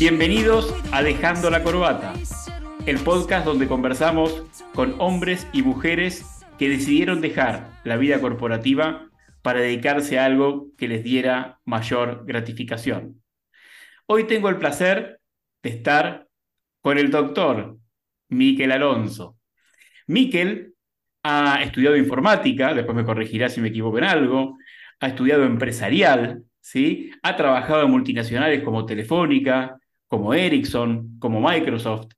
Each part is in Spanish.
Bienvenidos a Dejando la Corbata, el podcast donde conversamos con hombres y mujeres que decidieron dejar la vida corporativa para dedicarse a algo que les diera mayor gratificación. Hoy tengo el placer de estar con el doctor Miquel Alonso. Miquel ha estudiado informática, después me corregirá si me equivoco en algo, ha estudiado empresarial, ¿sí? ha trabajado en multinacionales como Telefónica, como Ericsson, como Microsoft,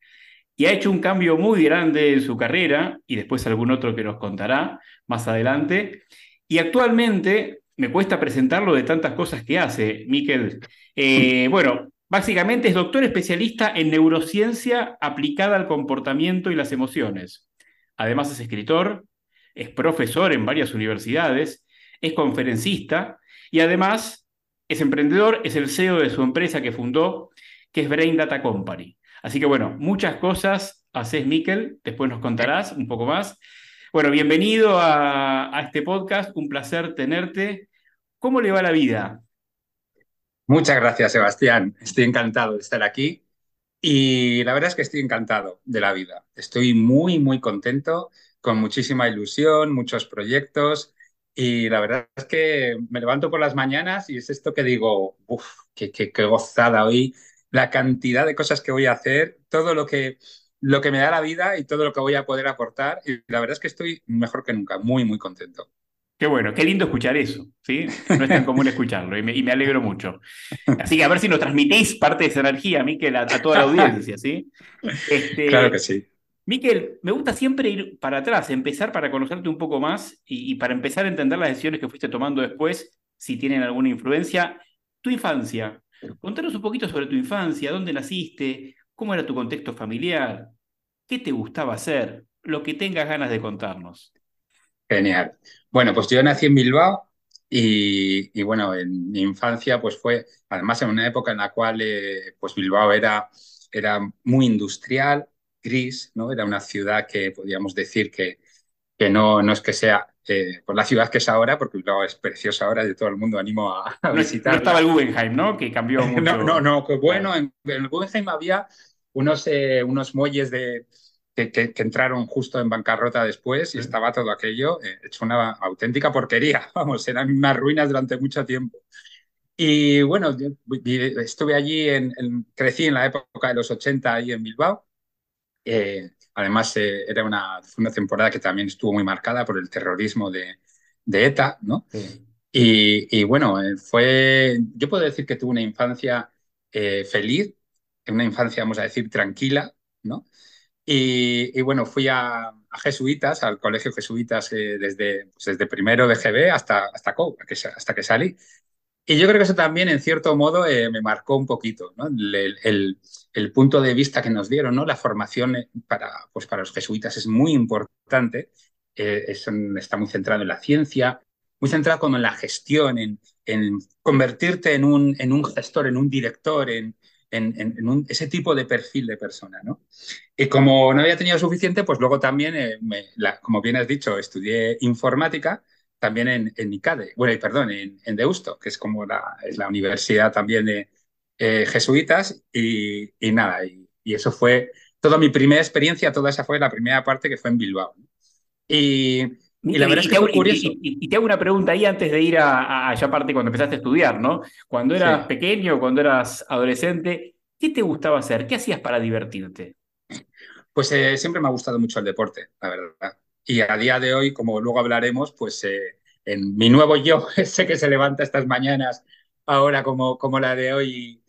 y ha hecho un cambio muy grande en su carrera, y después algún otro que nos contará más adelante. Y actualmente me cuesta presentarlo de tantas cosas que hace, Miquel. Eh, bueno, básicamente es doctor especialista en neurociencia aplicada al comportamiento y las emociones. Además es escritor, es profesor en varias universidades, es conferencista y además es emprendedor, es el CEO de su empresa que fundó, que es Brain Data Company. Así que bueno, muchas cosas haces, Miquel, después nos contarás un poco más. Bueno, bienvenido a, a este podcast, un placer tenerte. ¿Cómo le va la vida? Muchas gracias, Sebastián. Estoy encantado de estar aquí y la verdad es que estoy encantado de la vida. Estoy muy, muy contento, con muchísima ilusión, muchos proyectos y la verdad es que me levanto por las mañanas y es esto que digo, uff, qué, qué, qué gozada hoy, la cantidad de cosas que voy a hacer, todo lo que, lo que me da la vida y todo lo que voy a poder aportar y la verdad es que estoy mejor que nunca, muy, muy contento. Qué bueno, qué lindo escuchar eso, ¿sí? No es tan común escucharlo y me, y me alegro mucho. Así que a ver si nos transmitís parte de esa energía, Miquel, a, a toda la audiencia, ¿sí? Este, Claro que sí. Miquel, me gusta siempre ir para atrás, empezar para conocerte un poco más y, y para empezar a entender las decisiones que fuiste tomando después, si tienen alguna influencia. Tu infancia, contanos un poquito sobre tu infancia, dónde naciste, cómo era tu contexto familiar, qué te gustaba hacer, lo que tengas ganas de contarnos. Genial. Bueno, pues yo nací en Bilbao y, y, bueno, en mi infancia pues fue, además en una época en la cual eh, pues Bilbao era, era muy industrial, gris, ¿no? Era una ciudad que podíamos decir que, que no, no es que sea eh, por la ciudad que es ahora, porque Bilbao es preciosa ahora y todo el mundo animo a, a No, visitar. no estaba el Guggenheim, ¿no? Que cambió mucho. No, no, no, que bueno, en, en el Guggenheim había unos, eh, unos muelles de, que, que- que entraron justo en bancarrota después y estaba todo aquello eh, hecho una auténtica porquería. Vamos, eran unas ruinas durante mucho tiempo. Y bueno, yo estuve allí, en, en- crecí en la época de los 80 ahí en Bilbao. Eh, además, eh, era una, fue una temporada que también estuvo muy marcada por el terrorismo de, de ETA, ¿no? Sí. Y, y bueno, eh, fue, yo puedo decir que tuve una infancia eh, feliz, una infancia, vamos a decir, tranquila, ¿no? Y, y bueno, fui a, a Jesuitas, al colegio Jesuitas, eh, desde, pues desde primero de GB hasta, hasta, co- hasta que salí. Y yo creo que eso también, en cierto modo, eh, me marcó un poquito, ¿no? El, el- el punto de vista que nos dieron, ¿no? La formación eh, para, pues para los jesuitas es muy importante, eh, es- está muy centrado en la ciencia, muy centrado como en la gestión, en, en convertirte en un, en un gestor, en un director, en, en, en- un- ese tipo de perfil de persona, ¿no? Y como no había tenido suficiente, pues luego también, eh, me- la- como bien has dicho, estudié informática también en, en ICADE, bueno, perdón, en, en Deusto, que es como la, es la universidad también de eh, jesuitas, y, y nada, y, y eso fue toda mi primera experiencia, toda esa fue la primera parte que fue en Bilbao. ¿no? Y, la verdad es y que te hago- fue curioso. y- te hago una pregunta ahí antes de ir a, a- a ya parte cuando empezaste a estudiar, ¿no? Cuando eras Sí. pequeño, cuando eras adolescente, ¿qué te gustaba hacer? ¿Qué hacías para divertirte? Pues eh, siempre me ha gustado mucho el deporte, la verdad. Y a día de hoy, como luego hablaremos, pues eh, en mi nuevo yo, ese que se levanta estas mañanas, ahora como, como la de hoy,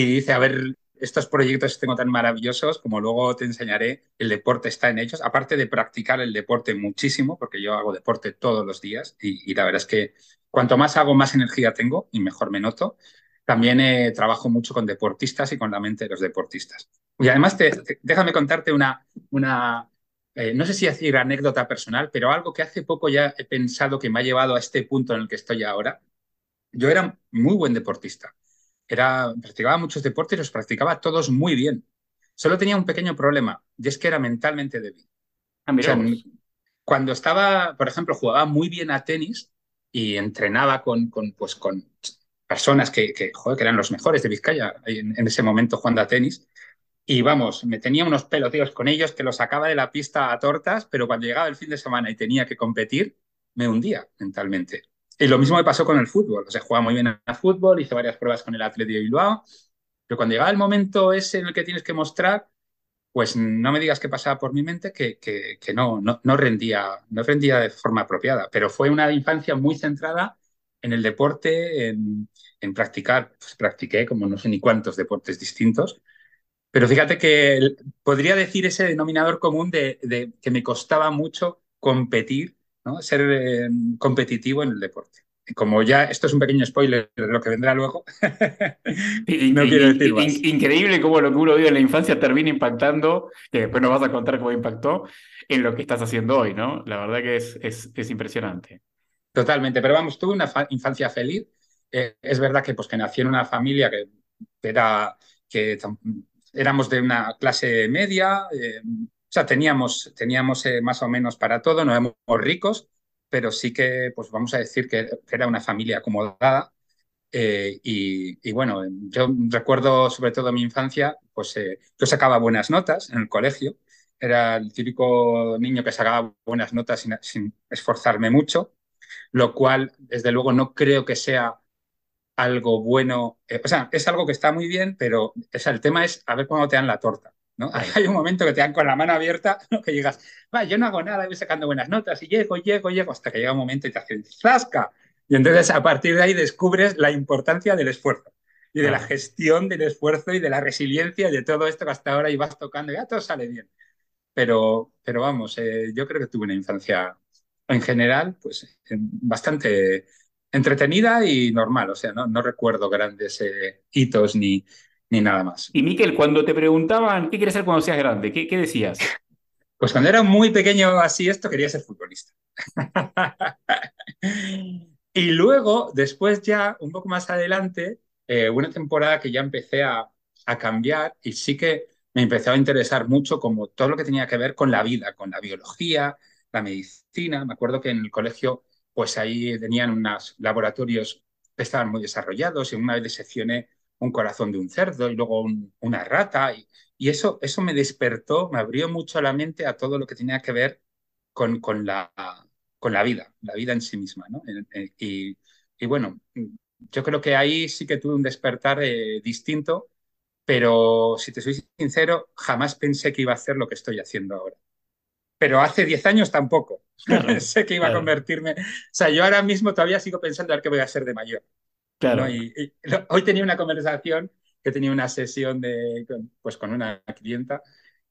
y, dice, a ver, estos proyectos tengo tan maravillosos, como luego te enseñaré, el deporte está en ellos. Aparte de practicar el deporte muchísimo, porque yo hago deporte todos los días, y, la verdad es que cuanto más hago, más energía tengo y mejor me noto. También eh, trabajo mucho con deportistas y con la mente de los deportistas. Y además, te- déjame contarte una, una eh, no sé si decir anécdota personal, pero algo que hace poco ya he pensado que me ha llevado a este punto en el que estoy ahora. Yo era muy buen deportista. Era, practicaba muchos deportes y los practicaba todos muy bien. Solo tenía un pequeño problema, y es que era mentalmente débil. Ah, O sea, cuando estaba, por ejemplo, jugaba muy bien a tenis y entrenaba con, con, pues, con personas que, que, joder, que eran los mejores de Vizcaya en, en ese momento jugando a tenis, y vamos, me tenía unos peloteos con ellos que los sacaba de la pista a tortas, pero cuando llegaba el fin de semana y tenía que competir, me hundía mentalmente. Y lo mismo me pasó con el fútbol. O sea, jugaba muy bien al fútbol, hice varias pruebas con el Atlético de Bilbao, pero cuando llegaba el momento ese en el que tienes que mostrar, pues no me digas qué pasaba por mi mente, que, que, que no, no, no, rendía, no rendía de forma apropiada. Pero fue una infancia muy centrada en el deporte, en, en practicar. Pues practiqué como no sé ni cuántos deportes distintos pero fíjate que podría decir ese denominador común de, de que me costaba mucho competir, ¿no? ser eh, competitivo en el deporte. Como ya esto es un pequeño spoiler de lo que vendrá luego, no quiero decir más. Increíble cómo lo que uno vive en la infancia termina impactando, que después nos vas a contar cómo impactó, en lo que estás haciendo hoy, ¿no? La verdad que es, es, es impresionante. Totalmente, pero vamos, tuve una infancia feliz. Eh, es verdad que, pues, que nací en una familia que era que éramos de una clase media, eh, sea, teníamos, teníamos eh, más o menos para todo, no éramos ricos, pero sí que, pues vamos a decir que, era una familia acomodada. Eh, y, bueno, yo recuerdo sobre todo mi infancia, pues yo sacaba buenas notas en el colegio, era el típico niño que sacaba buenas notas sin, esforzarme mucho, lo cual desde luego no creo que sea algo bueno, eh, o sea, es algo que está muy bien, pero o el tema es a ver cuándo te dan la torta. ¿No? Hay un momento que te dan con la mano abierta, que llegas, va, yo no hago nada, voy sacando buenas notas y llego, llego, llego, hasta que llega un momento y te hacen zasca. Y entonces a partir de ahí descubres la importancia del esfuerzo y de la gestión del esfuerzo y de la resiliencia y de todo esto que hasta ahora ibas tocando y ya todo sale bien. Pero, pero vamos, eh, yo creo que tuve una infancia en general pues bastante entretenida y normal, o sea, no, no recuerdo grandes eh, hitos ni, ni nada más. Y Miquel, cuando te preguntaban qué quieres ser cuando seas grande, ¿qué, qué decías? Pues cuando era muy pequeño así esto, quería ser futbolista. y luego, después ya, un poco más adelante, eh, una temporada que ya empecé a, a cambiar y sí que me empezó a interesar mucho como todo lo que tenía que ver con la vida, con la biología, la medicina. Me acuerdo que en el colegio pues ahí tenían unos laboratorios que estaban muy desarrollados y una vez diseccioné un corazón de un cerdo y luego un, una rata y, y, eso, eso me despertó, me abrió mucho la mente a todo lo que tenía que ver con, con, la, con la vida, la vida en sí misma. ¿no? Y, y, bueno, yo creo que ahí sí que tuve un despertar eh, distinto, pero si te soy sincero, jamás pensé que iba a hacer lo que estoy haciendo ahora pero hace 10 años tampoco. Claro, sé que iba claro. a convertirme. O sea, yo ahora mismo todavía sigo pensando a ver qué voy a hacer de mayor. Claro. ¿no? Y, y, hoy tenía una conversación que tenía una sesión de, pues, con una clienta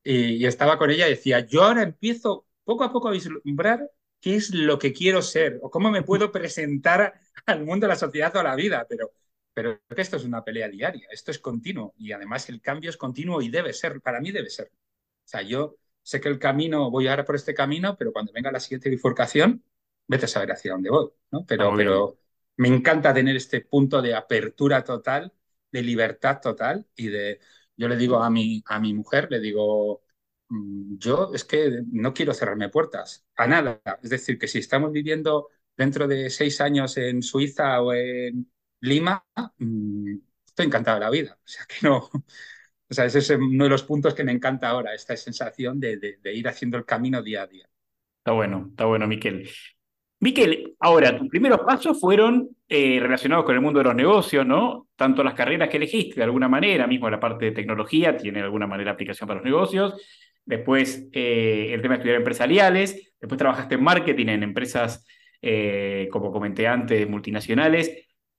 y, y, estaba con ella y decía, yo ahora empiezo poco a poco a vislumbrar qué es lo que quiero ser o cómo me puedo presentar al mundo, a la sociedad o a la vida, pero, pero que esto es una pelea diaria, esto es continuo y además el cambio es continuo y debe ser, para mí debe ser. O sea, yo sé que el camino, voy ahora por este camino, pero cuando venga la siguiente bifurcación, vete a saber hacia dónde voy, ¿no? Pero, pero me encanta tener este punto de apertura total, de libertad total y de, yo le digo a mi, a mi mujer, le digo, mm, yo es que no quiero cerrarme puertas a nada. Es decir, que si estamos viviendo dentro de seis años en Suiza o en Lima, mm, estoy encantado de la vida. O sea, que no, o sea, ese es uno de los puntos que me encanta ahora, esta sensación de, de, de ir haciendo el camino día a día. Está bueno, está bueno, Miquel. Miquel, ahora, tus primeros pasos fueron eh, relacionados con el mundo de los negocios, ¿no? Tanto las carreras que elegiste, de alguna manera, mismo la parte de tecnología, tiene de alguna manera aplicación para los negocios. Después, eh, el tema de estudiar empresariales. Después trabajaste en marketing en empresas, eh, como comenté antes, multinacionales.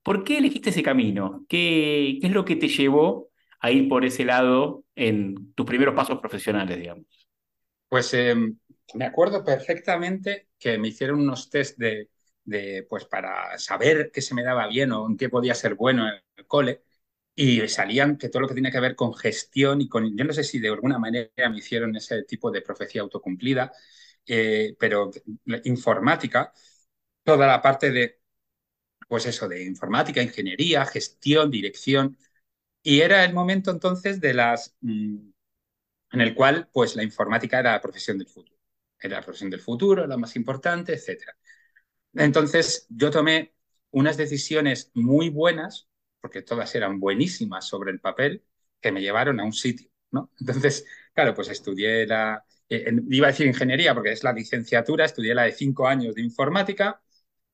¿Por qué elegiste ese camino? ¿Qué, ¿Qué es lo que te llevó a ir por ese lado en tus primeros pasos profesionales, digamos? Pues eh, me acuerdo perfectamente que me hicieron unos test de, pues para saber qué se me daba bien o en qué podía ser bueno en el cole y salían que todo lo que tenía que ver con gestión y con, yo no sé si de alguna manera me hicieron ese tipo de profecía autocumplida, eh, pero informática, toda la parte de, pues eso, de informática, ingeniería, gestión, dirección, y era el momento entonces de las, mmm, en el cual pues la informática era la profesión del futuro. Era la profesión del futuro, la más importante, etc. Entonces yo tomé unas decisiones muy buenas, porque todas eran buenísimas sobre el papel, que me llevaron a un sitio, ¿no? Entonces, claro, pues estudié la, eh, iba a decir ingeniería porque es la licenciatura, estudié la de cinco años de informática,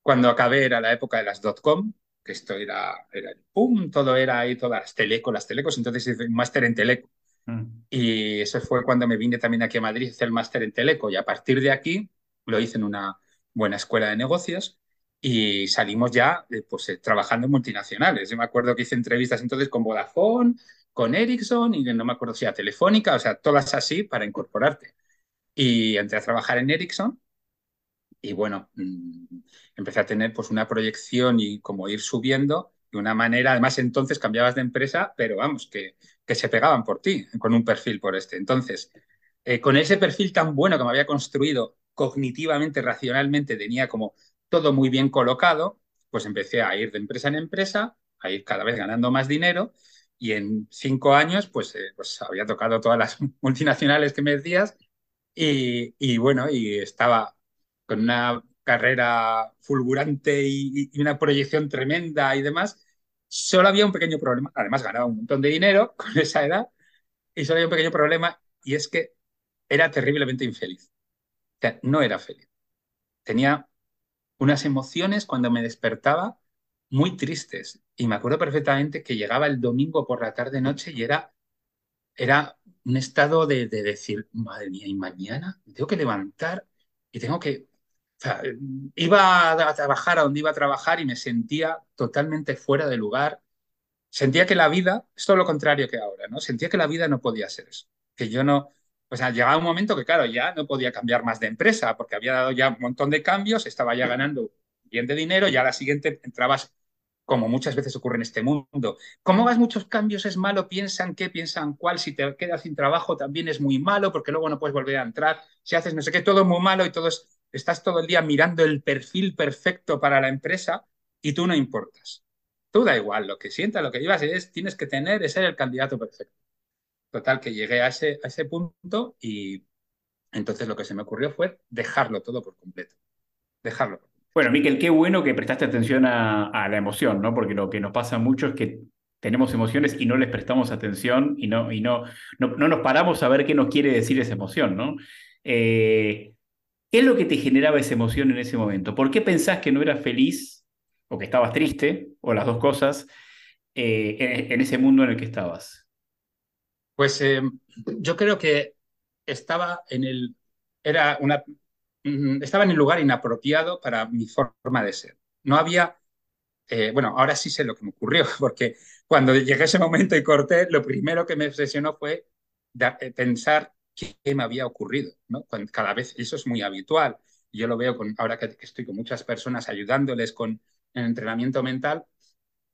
cuando acabé era la época de las dot-com, que esto era, era pum, todo era ahí, todas las telecos, las telecos, entonces hice un máster en teleco. Mm. Y eso fue cuando me vine también aquí a Madrid, hice el máster en teleco y a partir de aquí lo hice en una buena escuela de negocios y salimos ya eh, pues, eh, trabajando en multinacionales. Yo me acuerdo que hice entrevistas entonces con Vodafone, con Ericsson y no me acuerdo si era Telefónica, o sea, todas así para incorporarte. Y entré a trabajar en Ericsson y bueno, mm, empecé a tener pues una proyección y como ir subiendo de una manera, además entonces cambiabas de empresa, pero vamos, que, que se pegaban por ti con un perfil por este. Entonces, eh, con ese perfil tan bueno que me había construido cognitivamente, racionalmente, tenía como todo muy bien colocado, pues empecé a ir de empresa en empresa, a ir cada vez ganando más dinero y en cinco años pues, eh, pues había tocado todas las multinacionales que me decías y, y bueno, y estaba con una carrera fulgurante y, una proyección tremenda y demás, solo había un pequeño problema. Además, ganaba un montón de dinero con esa edad y solo había un pequeño problema y es que era terriblemente infeliz. O sea, no era feliz. Tenía unas emociones cuando me despertaba muy tristes. Y me acuerdo perfectamente que llegaba el domingo por la tarde-noche y era, era un estado de, de, decir, madre mía, y mañana tengo que levantar y tengo que iba a trabajar a donde iba a trabajar y me sentía totalmente fuera de lugar. Sentía que la vida es todo lo contrario que ahora, ¿no? Sentía que la vida no podía ser eso. Que yo no. O sea, llegaba un momento que, claro, ya no podía cambiar más de empresa porque había dado ya un montón de cambios, estaba ya ganando bien de dinero, ya la siguiente entrabas, como muchas veces ocurre en este mundo. Como hagas muchos cambios es malo, piensan qué, piensan cuál, si te quedas sin trabajo también es muy malo porque luego no puedes volver a entrar, si haces no sé qué, todo muy malo y todo es estás todo el día mirando el perfil perfecto para la empresa y tú no importas. Tú da igual, lo que sientas, lo que llevas, es, tienes que tener, es ser el candidato perfecto. Total, que llegué a ese, a ese punto y entonces lo que se me ocurrió fue dejarlo todo por completo. Dejarlo. Bueno, Miquel, qué bueno que prestaste atención a, la emoción, ¿no? Porque lo que nos pasa mucho es que tenemos emociones y no les prestamos atención y no, y no, no, no nos paramos a ver qué nos quiere decir esa emoción, ¿no? Eh, ¿Qué es lo que te generaba esa emoción en ese momento? ¿Por qué pensás que no eras feliz o que estabas triste o las dos cosas eh, en, ese mundo en el que estabas? Pues eh, yo creo que estaba en el era una mm, estaba en el lugar inapropiado para mi forma de ser. No había eh, bueno, ahora sí sé lo que me ocurrió, porque cuando llegué a ese momento y corté, lo primero que me obsesionó fue pensar qué me había ocurrido, ¿no? cada vez eso es muy habitual. Yo lo veo con, ahora que, estoy con muchas personas ayudándoles con el entrenamiento mental,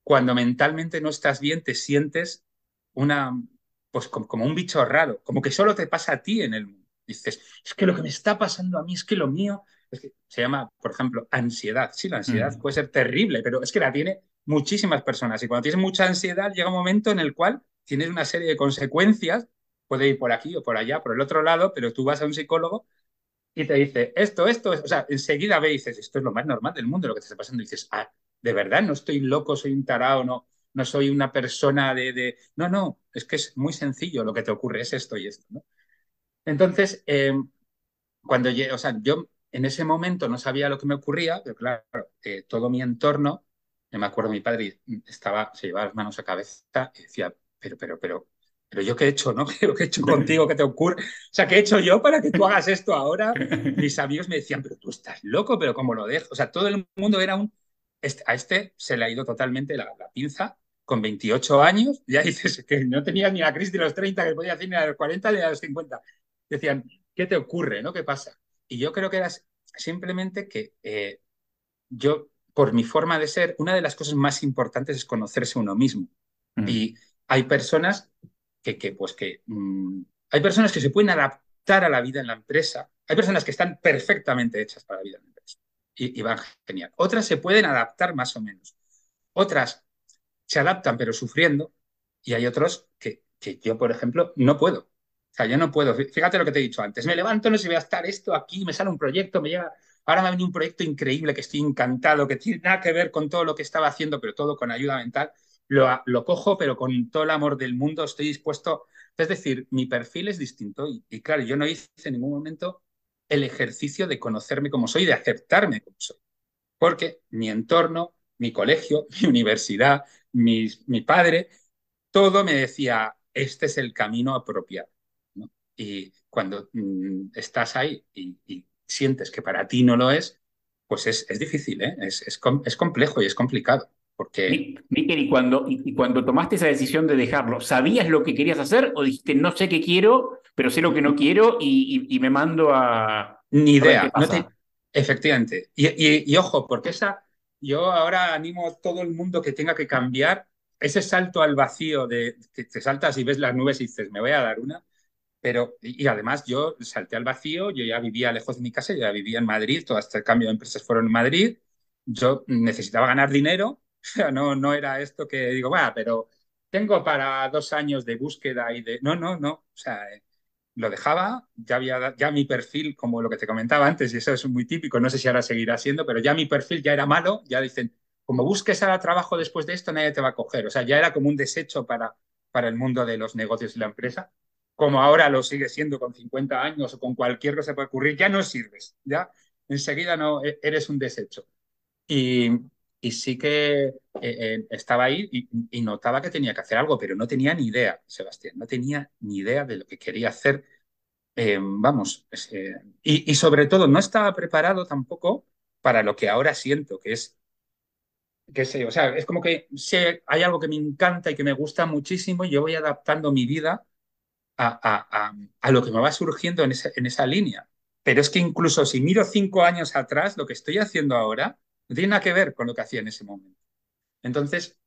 cuando mentalmente no estás bien, te sientes una, pues como, un bicho raro, como que solo te pasa a ti en el mundo. Dices, es que lo que me está pasando a mí es que lo mío, es que se llama, por ejemplo, ansiedad. Sí, la ansiedad mm. puede ser terrible, pero es que la tiene muchísimas personas. Y cuando tienes mucha ansiedad, llega un momento en el cual tienes una serie de consecuencias puede ir por aquí o por allá, por el otro lado, pero tú vas a un psicólogo y te dice esto, esto, o sea, enseguida ve y dices, esto es lo más normal del mundo, lo que te está pasando, dices, ah, de verdad, no estoy loco, soy un tarao, no, no soy una persona de, de... No, no, es que es muy sencillo, lo que te ocurre es esto y esto. Entonces, em, cuando yo, o sea, yo en ese momento no sabía lo que me ocurría, pero claro, eh, todo mi entorno, me acuerdo mi padre estaba, se llevaba las manos a cabeza y decía, pero, pero, pero, pero yo qué he hecho, ¿no? ¿Qué he hecho contigo? ¿Qué te ocurre? O sea, ¿qué he hecho yo para que tú hagas esto ahora? Mis amigos me decían, pero tú estás loco, pero ¿cómo lo dejo? O sea, todo el mundo era un... Este, a este se le ha ido totalmente la, pinza con 28 años, ya dices que no tenía ni la crisis de los 30, que podía decir ni a los 40 ni a los 50. Decían, ¿qué te ocurre? ¿no? ¿Qué pasa? Y yo creo que era simplemente que eh, yo, por mi forma de ser, una de las cosas más importantes es conocerse uno mismo. Mm. Y hay personas que, pues que mm, hay personas que se pueden adaptar a la vida en la empresa, hay personas que están perfectamente hechas para la vida en la empresa y, van genial. Otras se pueden adaptar más o menos. Otras se adaptan pero sufriendo y hay otros que, que yo, por ejemplo, no puedo. O sea, yo no puedo, fíjate lo que te he dicho antes, me levanto, no sé, voy a estar esto aquí, me sale un proyecto, me llega, ahora me ha venido un proyecto increíble que estoy encantado, que tiene nada que ver con todo lo que estaba haciendo, pero todo con ayuda mental, lo, cojo, pero con todo el amor del mundo estoy dispuesto, es decir, mi perfil es distinto y, claro, yo no hice en ningún momento el ejercicio de conocerme como soy, de aceptarme como soy, porque mi entorno, mi colegio, mi universidad, mi, padre, todo me decía, este es el camino apropiado. Y cuando mm, estás ahí y, sientes que para ti no lo es, pues es, es difícil, ¿eh? es, es, complejo y es complicado. Porque... Miquel, y cuando, y, y cuando tomaste esa decisión de dejarlo, ¿sabías lo que querías hacer o dijiste, no sé qué quiero, pero sé lo que no quiero y, y me mando a... Ni idea. No te... Efectivamente. Y, y, ojo, porque esa, yo ahora animo a todo el mundo que tenga que cambiar ese salto al vacío de que te saltas y ves las nubes y dices, me voy a dar una. Pero, y además yo salté al vacío, yo ya vivía lejos de mi casa, yo ya vivía en Madrid, todo este cambio de empresas fueron en Madrid, yo necesitaba ganar dinero, no, no era esto que digo, va, pero tengo para dos años de búsqueda y de... No, no, no, o sea, eh, lo dejaba, ya había ya mi perfil, como lo que te comentaba antes, y eso es muy típico, no sé si ahora seguirá siendo, pero ya mi perfil ya era malo, ya dicen, como busques ahora trabajo después de esto, nadie te va a coger. O sea, ya era como un desecho para, para el mundo de los negocios y la empresa. Como ahora lo sigue siendo con 50 años o con cualquier cosa que pueda ocurrir, ya no sirves, ya enseguida no e, eres un desecho. Y, y sí que eh, eh, estaba ahí y, notaba que tenía que hacer algo, pero no tenía ni idea, Sebastián, no tenía ni idea de lo que quería hacer. Eh, vamos, y, sobre todo no estaba preparado tampoco para lo que ahora siento, que es qué sé, o sea, es como que sé, hay algo que me encanta y que me gusta muchísimo yo voy adaptando mi vida a, a, a, a lo que me va surgiendo en esa, en esa línea. Pero es que incluso si miro cinco años atrás, lo que estoy haciendo ahora no tiene nada que ver con lo que hacía en ese momento. Entonces,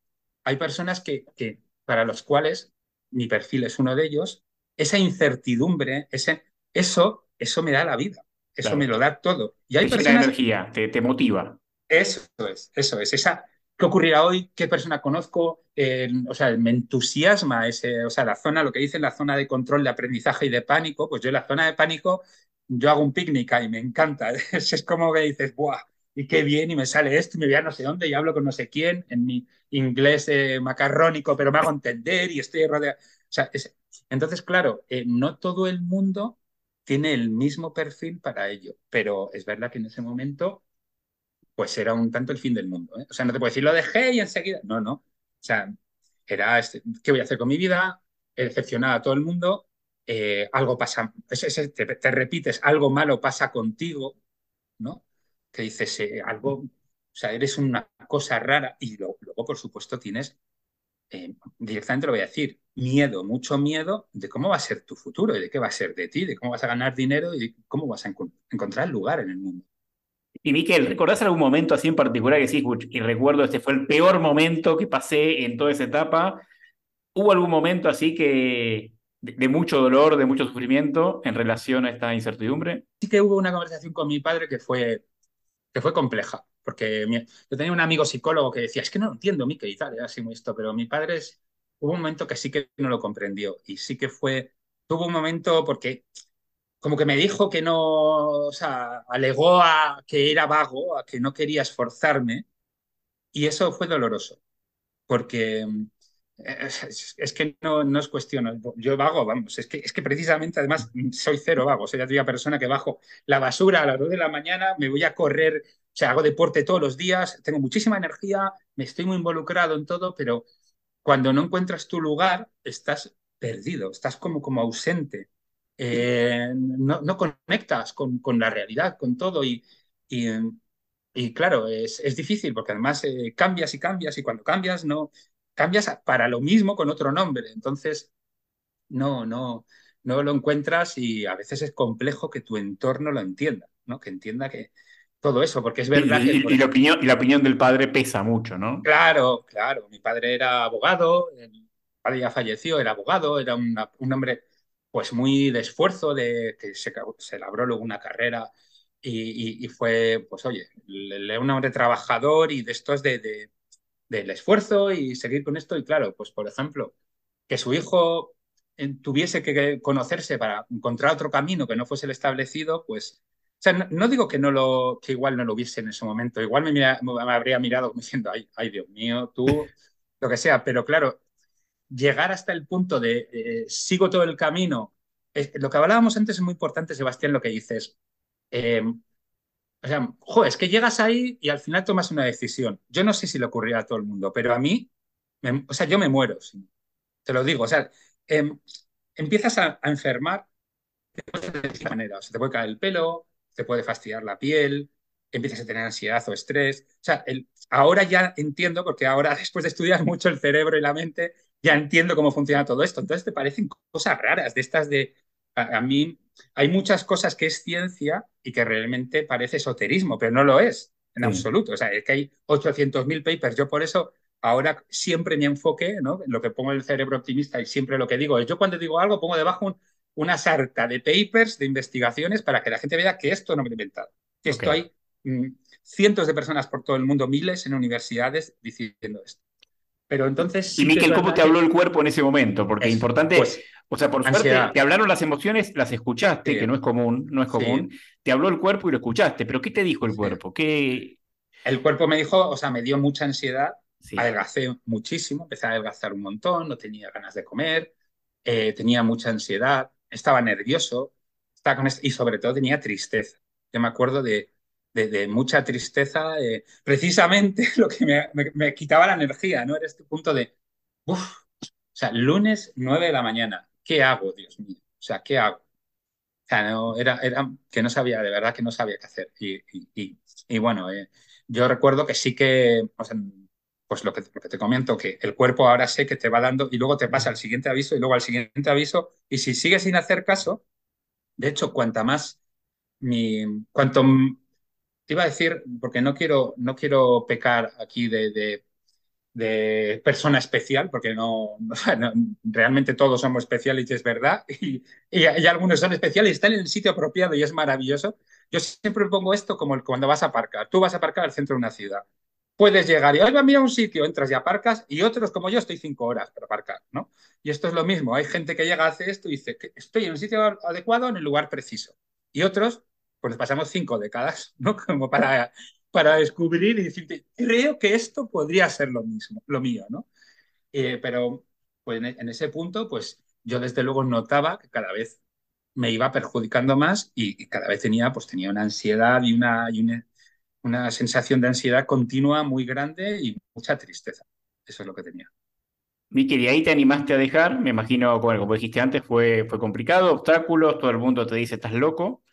hay personas que, que para los cuales mi perfil es uno de ellos, esa incertidumbre, ese, eso, eso me da la vida, eso Claro. me lo da todo. Y hay Te personas energía, te, te motiva. eso es, eso es. Esa, ¿qué ocurrirá hoy? ¿Qué persona conozco? Eh, o sea, me entusiasma ese, o sea, la zona, lo que dicen la zona de control de aprendizaje y de pánico, pues yo en la zona de pánico, yo hago un picnic ahí, me encanta. Es, es como que dices, ¡buah! Y qué bien, y me sale esto, y me voy a no sé dónde, y hablo con no sé quién, en mi inglés eh, macarrónico, pero me hago entender y estoy rodeado. O sea, es- entonces, claro, eh, no todo el mundo tiene el mismo perfil para ello, pero es verdad que en ese momento pues era un tanto el fin del mundo. ¿eh? O sea, no te puedo decir, lo dejé y enseguida. No, no. O sea, era, este, ¿qué voy a hacer con mi vida? He decepcionado a todo el mundo. eh, algo pasa, es- es- te, te repites, algo malo pasa contigo, ¿no? Que dices, eh, algo, o sea, eres una cosa rara. Y lo- luego, por supuesto, tienes, eh, directamente lo voy a decir, miedo, mucho miedo de cómo va a ser tu futuro y de qué va a ser de ti, de cómo vas a ganar dinero y de cómo vas a enco- encontrar lugar en el mundo. Y Miquel, ¿recordás algún momento así en particular que "Uch, y recuerdo este fue el peor momento que pasé en toda esa etapa? ¿Hubo algún momento así que de, de mucho dolor, de mucho sufrimiento en relación a esta incertidumbre? sí que hubo una conversación con mi padre que fue, que fue compleja, porque mi- yo tenía un amigo psicólogo que decía, es que no lo entiendo, Miquel, y tal, era así muy esto, pero mi padre es, hubo un momento que sí que no lo comprendió y sí que fue, tuvo un momento porque como que me dijo que no, o sea, alegó a que era vago, a que no quería esforzarme y eso fue doloroso, porque es, que no, no es cuestión, yo vago, vamos, es que, es que precisamente además soy cero vago, soy la persona que bajo la basura a las 2 de la mañana, me voy a correr, o sea, hago deporte todos los días, tengo muchísima energía, me estoy muy involucrado en todo, pero cuando no encuentras tu lugar, estás perdido, estás como, como ausente, eh, no, no, conectas con, con, la realidad, con todo y, y, y claro, es, es, difícil porque además eh, cambias y cambias y cuando cambias no cambias para lo mismo con otro nombre, entonces no, no, no lo encuentras y a veces es complejo que tu entorno lo entienda, ¿no? que entienda que todo eso, porque es verdad y, que... Y, y, la opinión, y la opinión del padre pesa mucho, ¿no? Claro, claro, mi padre era abogado, mi padre ya falleció, era abogado, era una, un hombre pues muy de esfuerzo, de que se, se labró luego una carrera y, y, y, fue, pues oye, un hombre trabajador y de estos de, de, del esfuerzo y seguir con esto. Y claro, pues por ejemplo, que su hijo tuviese que conocerse para encontrar otro camino que no fuese el establecido, pues, o sea, no, digo que no lo, que igual no lo hubiese en ese momento, igual me, me habría mirado diciendo, ay, ay, Dios mío, tú, lo que sea, pero claro, llegar hasta el punto de eh, sigo todo el camino, lo que hablábamos antes es muy importante, Sebastián, lo que dices. Eh, o sea, jo, es que llegas ahí y al final tomas una decisión. Yo no sé si le ocurría a todo el mundo, pero a mí, o sea, yo me muero, te lo digo. O sea, em, empiezas a, enfermar de esta manera. O sea, te puede caer el pelo, te puede fastidiar la piel, empiezas a tener ansiedad o estrés. O sea, ahora ya entiendo, porque ahora después de estudiar mucho el cerebro y la mente, ya entiendo cómo funciona todo esto. Entonces te parecen cosas raras de estas de, a, mí hay muchas cosas que es ciencia y que realmente parece esoterismo, pero no lo es en absoluto. O sea, es que hay 800.000 papers. Yo por eso ahora siempre mi enfoque, ¿no? En lo que pongo el cerebro optimista y siempre lo que digo es, yo cuando digo algo pongo debajo una sarta de papers, de investigaciones, para que la gente vea que esto no me he inventado. Que esto hay mm, cientos de personas por todo el mundo, miles en universidades diciendo esto. Pero entonces... y Miquel, ¿cómo te habló el cuerpo en ese momento? Porque es importante... Pues, o sea, por suerte, te hablaron las emociones, las escuchaste, que no es común, no es común. Te habló el cuerpo y lo escuchaste, pero ¿qué te dijo el cuerpo? ¿Qué... El cuerpo me dijo, o sea, me dio mucha ansiedad, adelgacé muchísimo, empecé a adelgazar un montón, no tenía ganas de comer, eh, tenía mucha ansiedad, estaba nervioso, estaba con y sobre todo tenía tristeza. Yo me acuerdo de, de, mucha tristeza, eh, precisamente lo que me, me, quitaba la energía, ¿no? Era este punto de, uff, o sea, lunes 9 de la mañana, ¿qué hago, Dios mío? O sea, ¿qué hago? O sea, no, era, era que no sabía, de verdad que no sabía qué hacer. Y, y, bueno, eh, yo recuerdo que sí que, o sea, pues lo que, lo que, te comento, que el cuerpo ahora sé que te va dando y luego te pasa al siguiente aviso y luego al siguiente aviso. Y si sigues sin hacer caso, de hecho, cuanta más, mi, cuanto te iba a decir, porque no quiero, no quiero pecar aquí de, persona especial, porque no, realmente todos somos especiales y es verdad, y, y, algunos son especiales están en el sitio apropiado y es maravilloso. Yo siempre pongo esto como cuando vas a aparcar. Tú vas a aparcar al centro de una ciudad. Puedes llegar y, hoy va a mirar un sitio, entras y aparcas, y otros como yo estoy cinco horas para aparcar, ¿no? Y esto es lo mismo. Hay gente que llega, hace esto y dice estoy en un sitio adecuado, en el lugar preciso. Y otros pues pasamos cinco décadas, ¿no? Como para, para descubrir y decirte, creo que esto podría ser lo mismo, lo mío, ¿no? Eh, pero pues en, ese punto, pues yo desde luego notaba que cada vez me iba perjudicando más y, cada vez tenía, pues tenía una ansiedad y una, y una, una sensación de ansiedad continua muy grande y mucha tristeza. Eso es lo que tenía. Miki, de ahí te animaste a dejar, me imagino, como dijiste antes, fue, fue complicado, obstáculos, todo el mundo te dice estás loco,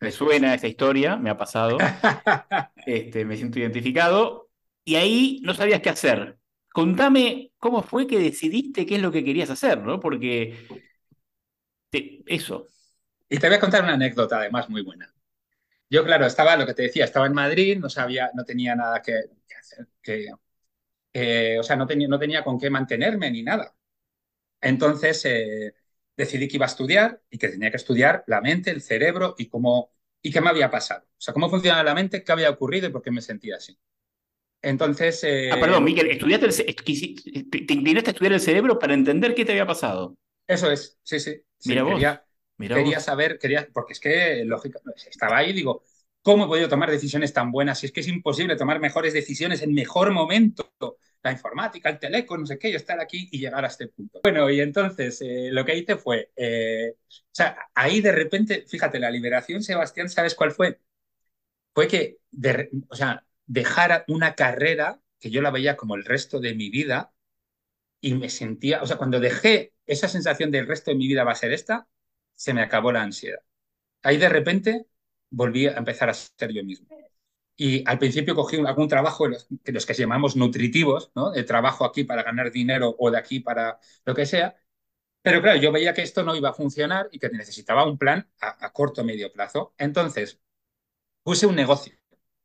me suena esa historia, me ha pasado. este, me siento identificado. Y ahí no sabías qué hacer. Contame cómo fue que decidiste qué es lo que querías hacer, ¿no? Porque eso. Y te voy a contar una anécdota, además, muy buena. Yo, claro, estaba, lo que te decía, estaba en Madrid, no sabía, no tenía nada que, hacer, que, o sea, no tenía, no tenía con qué mantenerme ni nada. Entonces, eh, decidí que iba a estudiar y que tenía que estudiar la mente, el cerebro y cómo y qué me había pasado. O sea, cómo funciona la mente, qué había ocurrido y por qué me sentía así. Entonces... Eh, ah, perdón, Miguel, ¿estudiaste te inclinaste a estudiar el cerebro para entender qué te había pasado. Eso es, sí, sí. mira vos. Quería, quería saber, quería, porque es que, lógica, estaba ahí y digo, ¿cómo he podido tomar decisiones tan buenas? Si es que es imposible tomar mejores decisiones en mejor momento la informática, el teléfono, no sé qué, yo estar aquí y llegar a este punto. Bueno, y entonces eh, lo que hice fue, eh, o sea, ahí de repente, fíjate, la liberación, Sebastián, ¿sabes cuál fue? Fue que, o sea, dejar una carrera que yo la veía como el resto de mi vida y me sentía, o sea, cuando dejé esa sensación del resto de mi vida va a ser esta, se me acabó la ansiedad. Ahí de repente volví a empezar a ser yo mismo. Y al principio cogí algún trabajo, los, los que llamamos nutritivos, ¿no? de trabajo aquí para ganar dinero o de aquí para lo que sea. Pero claro, yo veía que esto no iba a funcionar y que necesitaba un plan a, corto o medio plazo. Entonces, puse un negocio.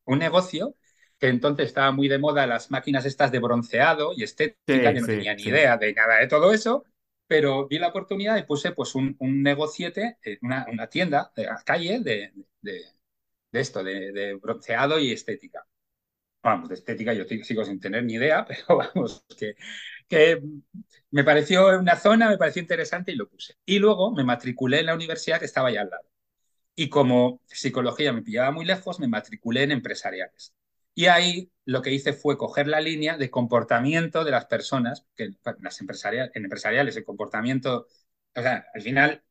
Un negocio que entonces estaba muy de moda las máquinas estas de bronceado y estética, yo no tenía ni idea de nada de todo eso, pero vi la oportunidad y puse pues un, un negociete, eh, una, una tienda de la calle de, de esto, de, bronceado y estética. Vamos, de estética yo sigo sin tener ni idea, pero vamos, que que me pareció una zona, me pareció interesante y lo puse. Y luego me matriculé en la universidad que estaba allá al lado. Y como psicología me pillaba muy lejos, me matriculé en empresariales. Y ahí lo que hice fue coger la línea de comportamiento de las personas, que las empresariales, en empresariales el comportamiento, o sea, al final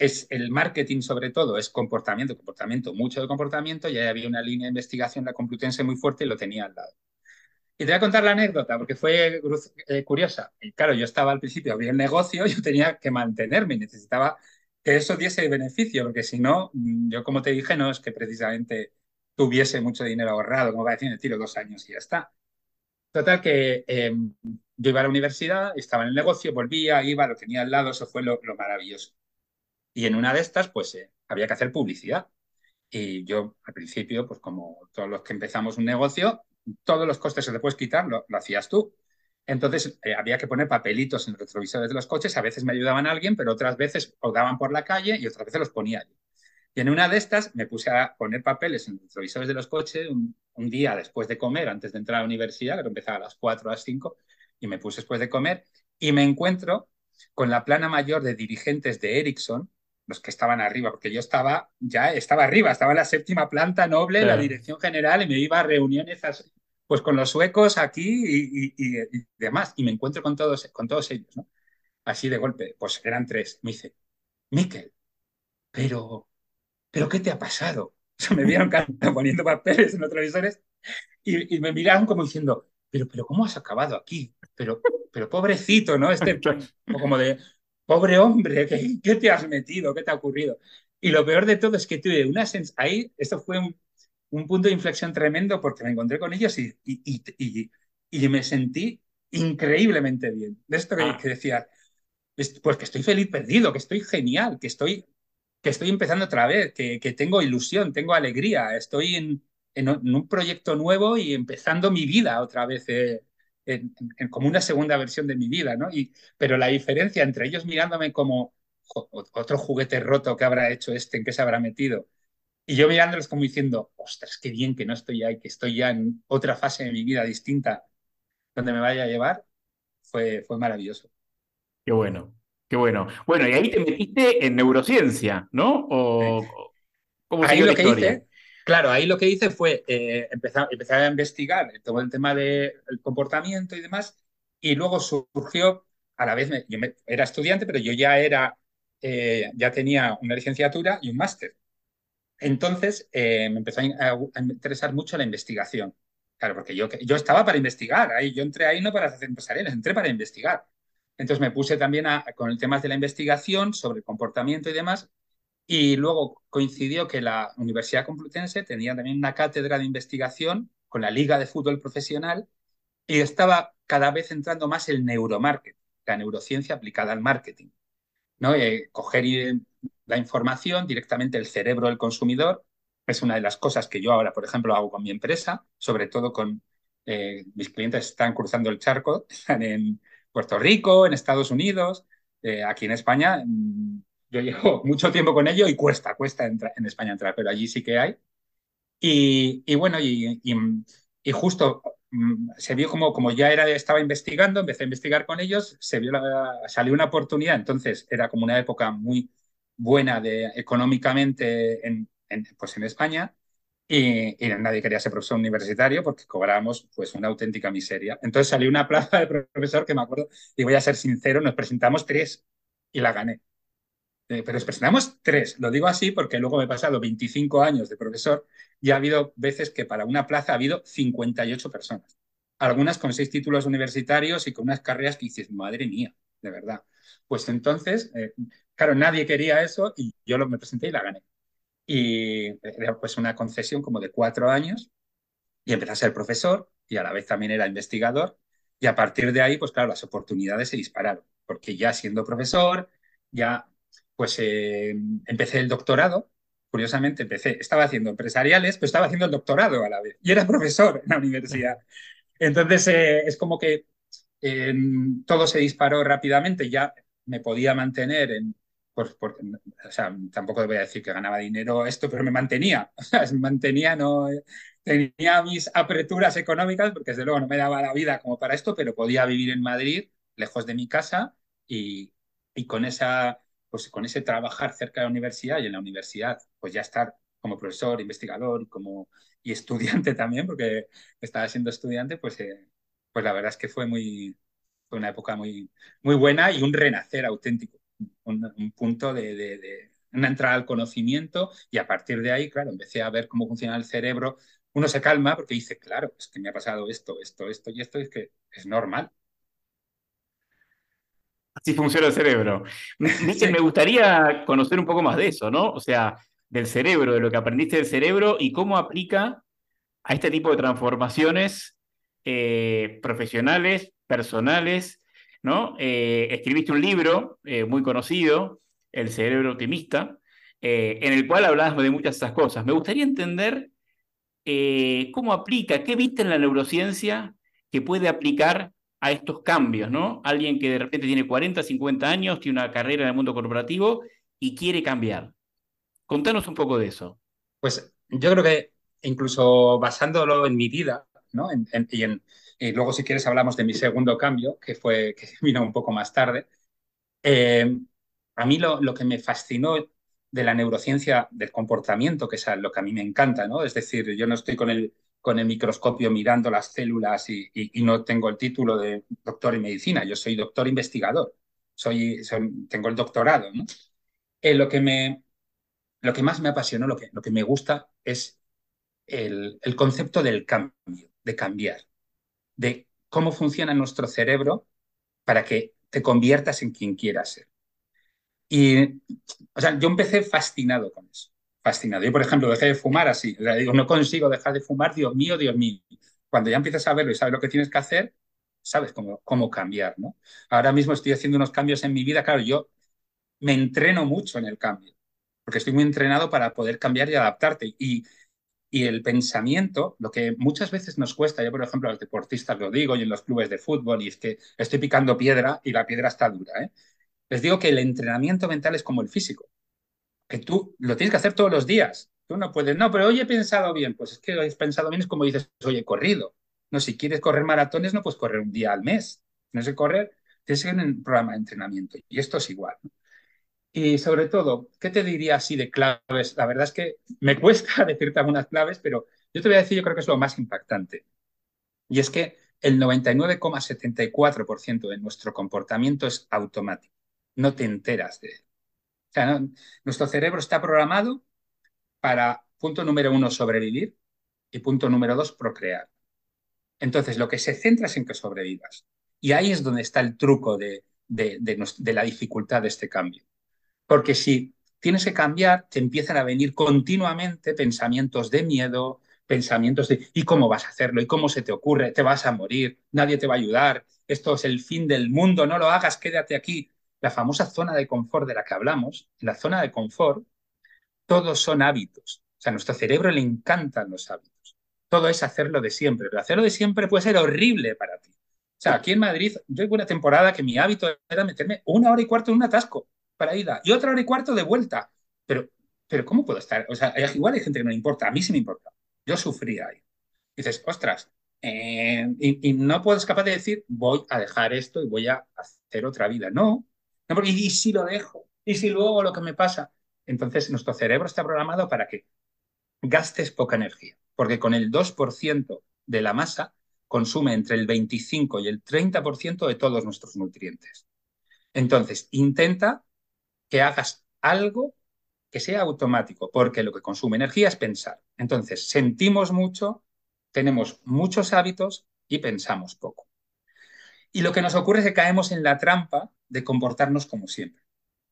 es el marketing sobre todo, es comportamiento, comportamiento, mucho de comportamiento, y ahí había una línea de investigación, la Complutense muy fuerte y lo tenía al lado. Y te voy a contar la anécdota porque fue eh, curiosa. Y claro, yo estaba al principio, abrí el negocio, yo tenía que mantenerme, necesitaba que eso diese beneficio, porque si no, mm, yo como te dije, no es que precisamente tuviese mucho dinero ahorrado, como va a decir, tiro dos años y ya está. Total que em, yo iba a la universidad, estaba en el negocio, volvía, iba, lo tenía al lado, eso fue lo, maravilloso. Y en una de estas, pues eh, había que hacer publicidad. Y yo al principio, pues como todos los que empezamos un negocio, todos los costes que te puedes quitar lo, hacías tú. Entonces eh, había que poner papelitos en los retrovisores de los coches, a veces me ayudaban alguien, pero otras veces daban por la calle y otras veces los ponía yo. Y en una de estas me puse a poner papeles en los retrovisores de los coches un, día después de comer, antes de entrar a la universidad, que empezaba a las 4 a las 5, y me puse después de comer, y me encuentro con la plana mayor de dirigentes de Ericsson, los que estaban arriba, porque yo estaba, ya estaba arriba, estaba en la séptima planta noble, la dirección general, y me iba a reuniones pues con los suecos aquí y, y, demás, y me encuentro con todos, con todos ellos, ¿no? Así de golpe, pues eran tres. Me dice, Miquel, pero ¿pero qué te ha pasado? me vieron poniendo papeles en los televisores y, me miraron como diciendo, pero, pero ¿cómo has acabado aquí? Pero, pero pobrecito, ¿no? Este, como de, pobre hombre, ¿qué, ¿qué, te has metido? ¿Qué te ha ocurrido? Y lo peor de todo es que tuve una sensación, ahí, esto fue un, un, punto de inflexión tremendo porque me encontré con ellos y, y, y, y me sentí increíblemente bien. De esto que, ah. que decía, pues que estoy feliz perdido, que estoy genial, que estoy que estoy empezando otra vez, que, tengo ilusión, tengo alegría, estoy en, un proyecto nuevo y empezando mi vida otra vez, eh, en, como una segunda versión de mi vida, ¿no? Y, pero la diferencia entre ellos mirándome como otro juguete roto que habrá hecho este, en qué se habrá metido, y yo mirándolos como diciendo, ostras, qué bien que no estoy ahí, que estoy ya en otra fase de mi vida distinta donde me vaya a llevar, fue, fue maravilloso. Qué bueno. Qué bueno. Bueno, y ahí te metiste en neurociencia, ¿no? O, ¿Cómo ahí lo que hice, claro, ahí lo que hice fue eh, empezar, a investigar todo el tema del comportamiento y demás, y luego surgió, a la vez, yo era estudiante, pero yo ya era, eh, ya tenía una licenciatura y un máster. Entonces eh, me empezó a, interesar mucho la investigación. Claro, porque yo, yo estaba para investigar, ahí, yo entré ahí no para hacer empresariales, entré para investigar. Entonces me puse también con el tema de la investigación sobre el comportamiento y demás. Y luego coincidió que la Universidad Complutense tenía también una cátedra de investigación con la Liga de Fútbol Profesional y estaba cada vez entrando más el neuromarketing, la neurociencia aplicada al marketing. ¿no? Eh, coger la información directamente del cerebro del consumidor es una de las cosas que yo ahora, por ejemplo, hago con mi empresa, sobre todo con eh, mis clientes están cruzando el charco, están en, Puerto Rico, en Estados Unidos, eh, aquí en España. Yo llevo mucho tiempo con ello y cuesta, cuesta entrar, en España entrar, pero allí sí que hay. Y, bueno, y, y, justo mm, se vio como, como ya era, estaba investigando, empecé a investigar con ellos, se vio salió una oportunidad, entonces era como una época muy buena de, económicamente en, pues en España y, nadie quería ser profesor universitario porque cobrábamos pues una auténtica miseria. Entonces salió una plaza de profesor que me acuerdo, y voy a ser sincero, nos presentamos tres y la gané. Eh, pero nos presentamos tres, lo digo así porque luego me he pasado 25 años de profesor y ha habido veces que para una plaza ha habido 58 personas. Algunas con seis títulos universitarios y con unas carreras que dices, madre mía, de verdad. Pues entonces, eh, claro, nadie quería eso y yo me presenté y la gané y era pues una concesión como de cuatro años y empecé a ser profesor y a la vez también era investigador y a partir de ahí pues claro las oportunidades se dispararon porque ya siendo profesor ya pues eh, empecé el doctorado curiosamente empecé estaba haciendo empresariales pero estaba haciendo el doctorado a la vez y era profesor en la universidad. Entonces eh, es como que todo se disparó rápidamente ya me podía mantener en, pues, o sea, tampoco voy a decir que ganaba dinero esto, pero me mantenía, o sea, me mantenía, no tenía mis aperturas económicas, porque desde luego no me daba la vida como para esto, pero podía vivir en Madrid, lejos de mi casa, y, y con esa, pues con ese trabajar cerca de la universidad y en la universidad, pues ya estar como profesor, investigador y como y estudiante también, porque estaba siendo estudiante, pues, eh, pues la verdad es que fue muy fue una época muy, muy buena y un renacer auténtico, un, punto de, de, una entrada al conocimiento y a partir de ahí, claro, empecé a ver cómo funciona el cerebro. Uno se calma porque dice, claro, es que me ha pasado esto, esto, esto y esto, es que es normal. Así funciona el cerebro. me gustaría conocer un poco más de eso, ¿no? O sea, del cerebro, de lo que aprendiste del cerebro y cómo aplica a este tipo de transformaciones eh, profesionales, personales, ¿no? Eh, escribiste un libro eh, muy conocido, El cerebro optimista, en el cual hablabas de muchas de esas cosas. Me gustaría entender cómo aplica, qué viste en la neurociencia que puede aplicar a estos cambios, ¿no? Alguien que de repente tiene 40, 50 años, tiene una carrera en el mundo corporativo y quiere cambiar. Contanos un poco de eso. Pues yo creo que incluso basándolo en mi vida, ¿no? y, luego si quieres hablamos de mi segundo cambio, que fue que vino un poco más tarde. Eh, a mí lo, lo, que me fascinó de la neurociencia del comportamiento, que es lo que a mí me encanta, ¿no? Es decir, yo no estoy con el, con el microscopio mirando las células y, no tengo el título de doctor en medicina, yo soy doctor investigador, soy, tengo el doctorado, ¿no? Eh, lo, que me, lo que más me apasionó, lo que, lo que me gusta es el, el concepto del cambio, de cambiar, de cómo funciona nuestro cerebro para que te conviertas en quien quieras ser. Y, o sea, yo empecé fascinado con eso, fascinado. Yo, por ejemplo, dejé de fumar así, digo, no consigo dejar de fumar, Dios mío, Dios mío. Cuando ya empiezas a verlo y sabes lo que tienes que hacer, sabes cómo, cómo cambiar, ¿no? Ahora mismo estoy haciendo unos cambios en mi vida, claro, yo me entreno mucho en el cambio porque estoy muy entrenado para poder cambiar y adaptarte. Y, y el pensamiento, lo que muchas veces nos cuesta, yo por ejemplo a los deportistas lo digo y en los clubes de fútbol, y es que estoy picando piedra y la piedra está dura. ¿eh? Les digo que el entrenamiento mental es como el físico, que tú lo tienes que hacer todos los días. Tú no puedes, no, pero hoy he pensado bien. Pues es que hoy has pensado bien, es como dices, hoy he corrido. No, si quieres correr maratones, no puedes correr un día al mes. No sé correr, tienes que ir en un programa de entrenamiento. Y esto es igual. Y sobre todo, ¿qué te diría así de claves? La verdad es que me cuesta decirte algunas claves, pero yo te voy a decir, yo creo que es lo más impactante. Y es que el 99,74% de nuestro comportamiento es automático. No te enteras de él. Nuestro cerebro está programado para, punto número uno, sobrevivir y punto número dos, procrear. Entonces, lo que se centra es en que sobrevivas. Y ahí es donde está el truco de, de la dificultad de este cambio. Porque si tienes que cambiar, te empiezan a venir continuamente pensamientos de miedo, pensamientos de ¿y cómo vas a hacerlo? ¿Y cómo se te ocurre? ¿Te vas a morir? ¿Nadie te va a ayudar? Esto es el fin del mundo, no lo hagas, quédate aquí. La famosa zona de confort de la que hablamos, en la zona de confort, todos son hábitos. O sea, a nuestro cerebro le encantan los hábitos. Todo es hacerlo de siempre, pero hacerlo de siempre puede ser horrible para ti. O sea, aquí en Madrid, yo tuve una temporada que mi hábito era meterme una hora y cuarto en un atasco para ida y otra hora y cuarto de vuelta. Pero, pero ¿cómo puedo estar? O sea, igual hay gente que no le importa, a mí sí me importa. Yo sufría ahí. dices, ostras, eh, y, no puedes capaz de decir, voy a dejar esto y voy a hacer otra vida. No, no porque y si lo dejo, y si luego lo que me pasa. Entonces, nuestro cerebro está programado para que gastes poca energía, porque con el 2% de la masa consume entre el 25 y el 30% de todos nuestros nutrientes. Entonces, intenta que hagas algo que sea automático, porque lo que consume energía es pensar. Entonces, sentimos mucho, tenemos muchos hábitos y pensamos poco. Y lo que nos ocurre es que caemos en la trampa de comportarnos como siempre.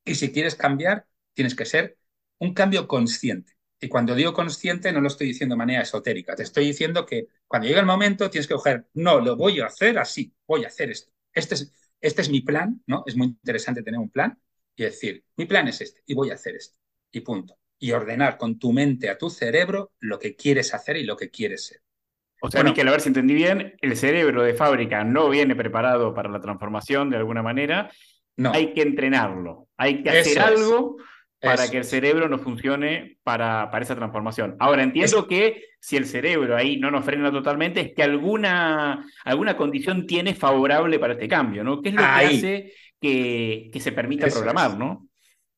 Y si quieres cambiar, tienes que ser un cambio consciente. Y cuando digo consciente, no lo estoy diciendo de manera esotérica. Te estoy diciendo que cuando llega el momento, tienes que coger, no, lo voy a hacer así, voy a hacer esto. Este es, este es mi plan, ¿no? Es muy interesante tener un plan y decir, mi plan es este y voy a hacer esto y punto. Y ordenar con tu mente a tu cerebro lo que quieres hacer y lo que quieres ser. O sea, que a ver si entendí bien, el cerebro de fábrica no viene preparado para la transformación de alguna manera No. Hay que entrenarlo. Hay que hacer es. algo para Eso que el cerebro no funcione para, para esa transformación. Ahora, entiendo que si el cerebro ahí no nos frena totalmente, es que alguna, alguna condición tiene favorable para este cambio, ¿no? ¿Qué es lo que hace que, que se permita Eso programar, es. ¿no?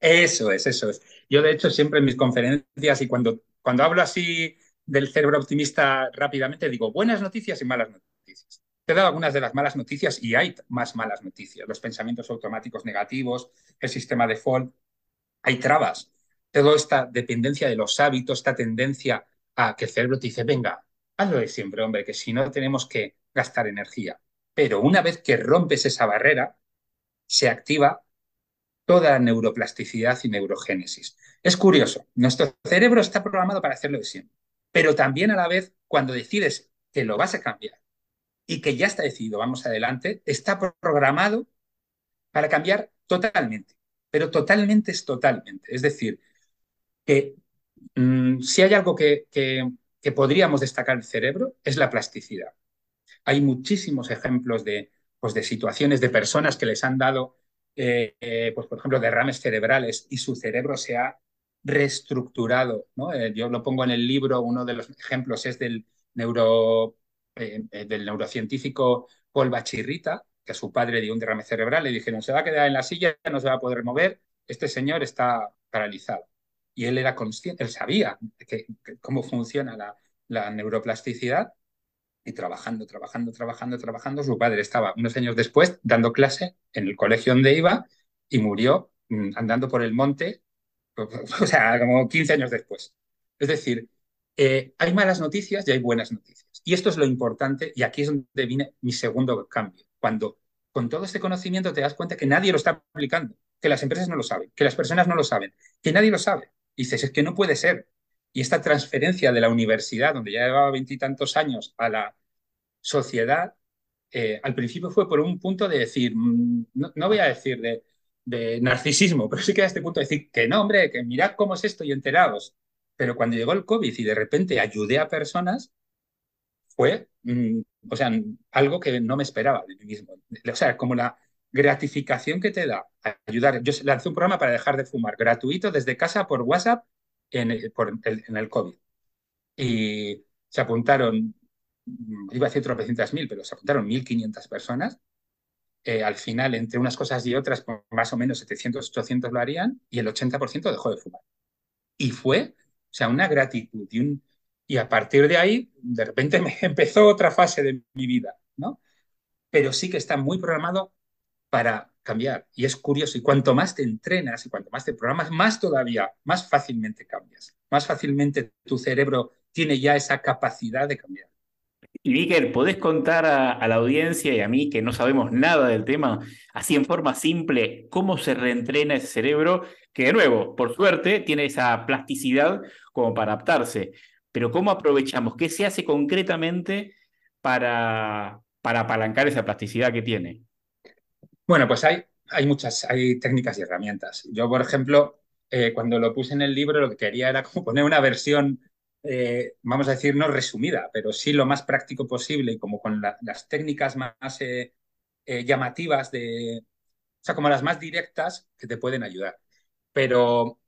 Eso es, eso es. Yo, de hecho, siempre en mis conferencias y cuando, cuando hablo así del cerebro optimista rápidamente, digo buenas noticias y malas noticias. Te he dado algunas de las malas noticias y hay más malas noticias. Los pensamientos automáticos negativos, el sistema default, hay trabas. Toda esta dependencia de los hábitos, esta tendencia a que el cerebro te dice, venga, hazlo de siempre, hombre, que si no tenemos que gastar energía. Pero una vez que rompes esa barrera, se activa toda la neuroplasticidad y neurogénesis. Es curioso, nuestro cerebro está programado para hacerlo de siempre, pero también a la vez, cuando decides que lo vas a cambiar y que ya está decidido, vamos adelante, está programado para cambiar totalmente, pero totalmente es totalmente. Es decir, que mmm, si hay algo que, que, podríamos destacar el cerebro es la plasticidad. Hay muchísimos ejemplos de, pues, de situaciones de personas que les han dado eh, eh, pues por ejemplo, derrames cerebrales y su cerebro se ha reestructurado. ¿no? Eh, yo lo pongo en el libro, uno de los ejemplos es del, neuro, del neurocientífico Paul Bachirrita, que a su padre dio un derrame cerebral, le dijeron, se va a quedar en la silla, no se va a poder mover, este señor está paralizado. Y él era consciente, él sabía que, cómo funciona la, la neuroplasticidad y trabajando, trabajando, trabajando, trabajando. Su padre estaba unos años después dando clase en el colegio donde iba y murió mmm, andando por el monte, o sea, como 15 años después. Es decir, eh, hay malas noticias y hay buenas noticias. Y esto es lo importante y aquí es donde viene mi segundo cambio. Cuando con todo este conocimiento te das cuenta que nadie lo está aplicando, que las empresas no lo saben, que las personas no lo saben, que nadie lo sabe. Y dices, es que no puede ser. Y esta transferencia de la universidad, donde ya llevaba veintitantos años, a la sociedad, eh, al principio fue por un punto de decir, mmm, no, no, voy a decir de, de, narcisismo, pero sí que a este punto de decir que no, hombre, que mirad cómo es esto y enterados. Pero cuando llegó el COVID y de repente ayudé a personas, fue, mmm, o sea, algo que no me esperaba de mí mismo. O sea, como la gratificación que te da ayudar. Yo lancé un programa para dejar de fumar gratuito desde casa por WhatsApp en, el, en el COVID. Y se apuntaron, iba a decir tropecientas mil, pero se apuntaron 1.500 personas. Eh, al final, entre unas cosas y otras, más o menos 700, 800 lo harían y el 80% dejó de fumar. Y fue, o sea, una gratitud y, y a partir de ahí, de repente me empezó otra fase de mi vida, ¿no? Pero sí que está muy programado para cambiar. Y es curioso, y cuanto más te entrenas y cuanto más te programas, más todavía, más fácilmente cambias. Más fácilmente tu cerebro tiene ya esa capacidad de cambiar. Y Víker, ¿podés contar a, a, la audiencia y a mí que no sabemos nada del tema, así en forma simple, cómo se reentrena ese cerebro, que de nuevo, por suerte, tiene esa plasticidad como para adaptarse? Pero ¿cómo aprovechamos? ¿Qué se hace concretamente para, para apalancar esa plasticidad que tiene? Bueno, pues hay, hay muchas, hay técnicas y herramientas. Yo, por ejemplo, eh, cuando lo puse en el libro, lo que quería era como poner una versión, eh, vamos a decir, no resumida, pero sí lo más práctico posible y como con la, las técnicas más eh, llamativas, de, o sea, como las más directas que te pueden ayudar. Pero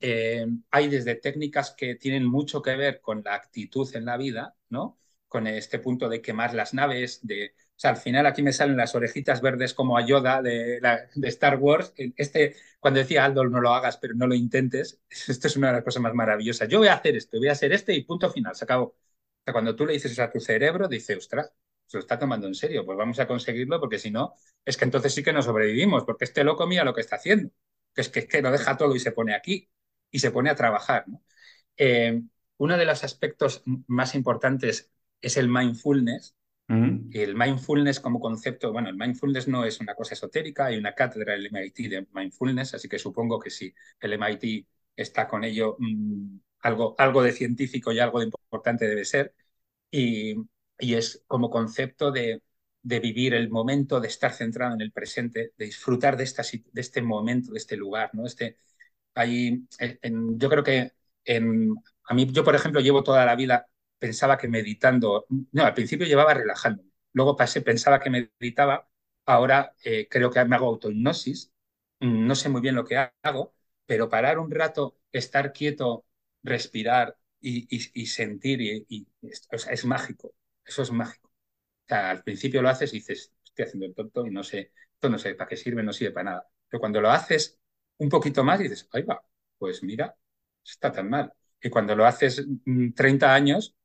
hay desde técnicas que tienen mucho que ver con la actitud en la vida, ¿no? Con este punto de quemar las naves, de al final aquí me salen las orejitas verdes como a Yoda de, Star Wars. Este, cuando decía Aldo, no lo hagas, pero no lo intentes, esto es una de las cosas más maravillosas. Yo voy a hacer esto, voy a hacer este y punto final, se acabó. Cuando tú le dices a tu cerebro, dice, ostras, se lo está tomando en serio, pues vamos a conseguirlo porque si no, es que entonces sí que no sobrevivimos, porque este loco mira lo que está haciendo, que es que, que lo deja todo y se pone aquí y se pone a trabajar. Eh, uno de los aspectos más importantes es el mindfulness, el mindfulness como concepto, bueno, el mindfulness no es una cosa esotérica, hay una cátedra del MIT de mindfulness, así que supongo que si el MIT está con ello, mmm, algo, algo de científico y algo de importante debe ser. Y, y es como concepto de, de, vivir el momento, de estar centrado en el presente, de disfrutar de, esta, de este momento, de este lugar, ¿no? Este, ahí, en, yo creo que en, a mí, yo por ejemplo, llevo toda la vida pensaba que meditando, no, al principio llevaba relajando, luego pasé, pensaba que meditaba, ahora eh, creo que me hago autohipnosis mm, no sé muy bien lo que hago, pero parar un rato, estar quieto, respirar y, sentir, y, es mágico, eso es mágico. O sea, al principio lo haces y dices, estoy haciendo el tonto y no sé, esto no sé para qué sirve, no sirve para nada. Pero cuando lo haces un poquito más, dices, ahí va, pues mira, está tan mal. Y cuando lo haces 30 mm, años,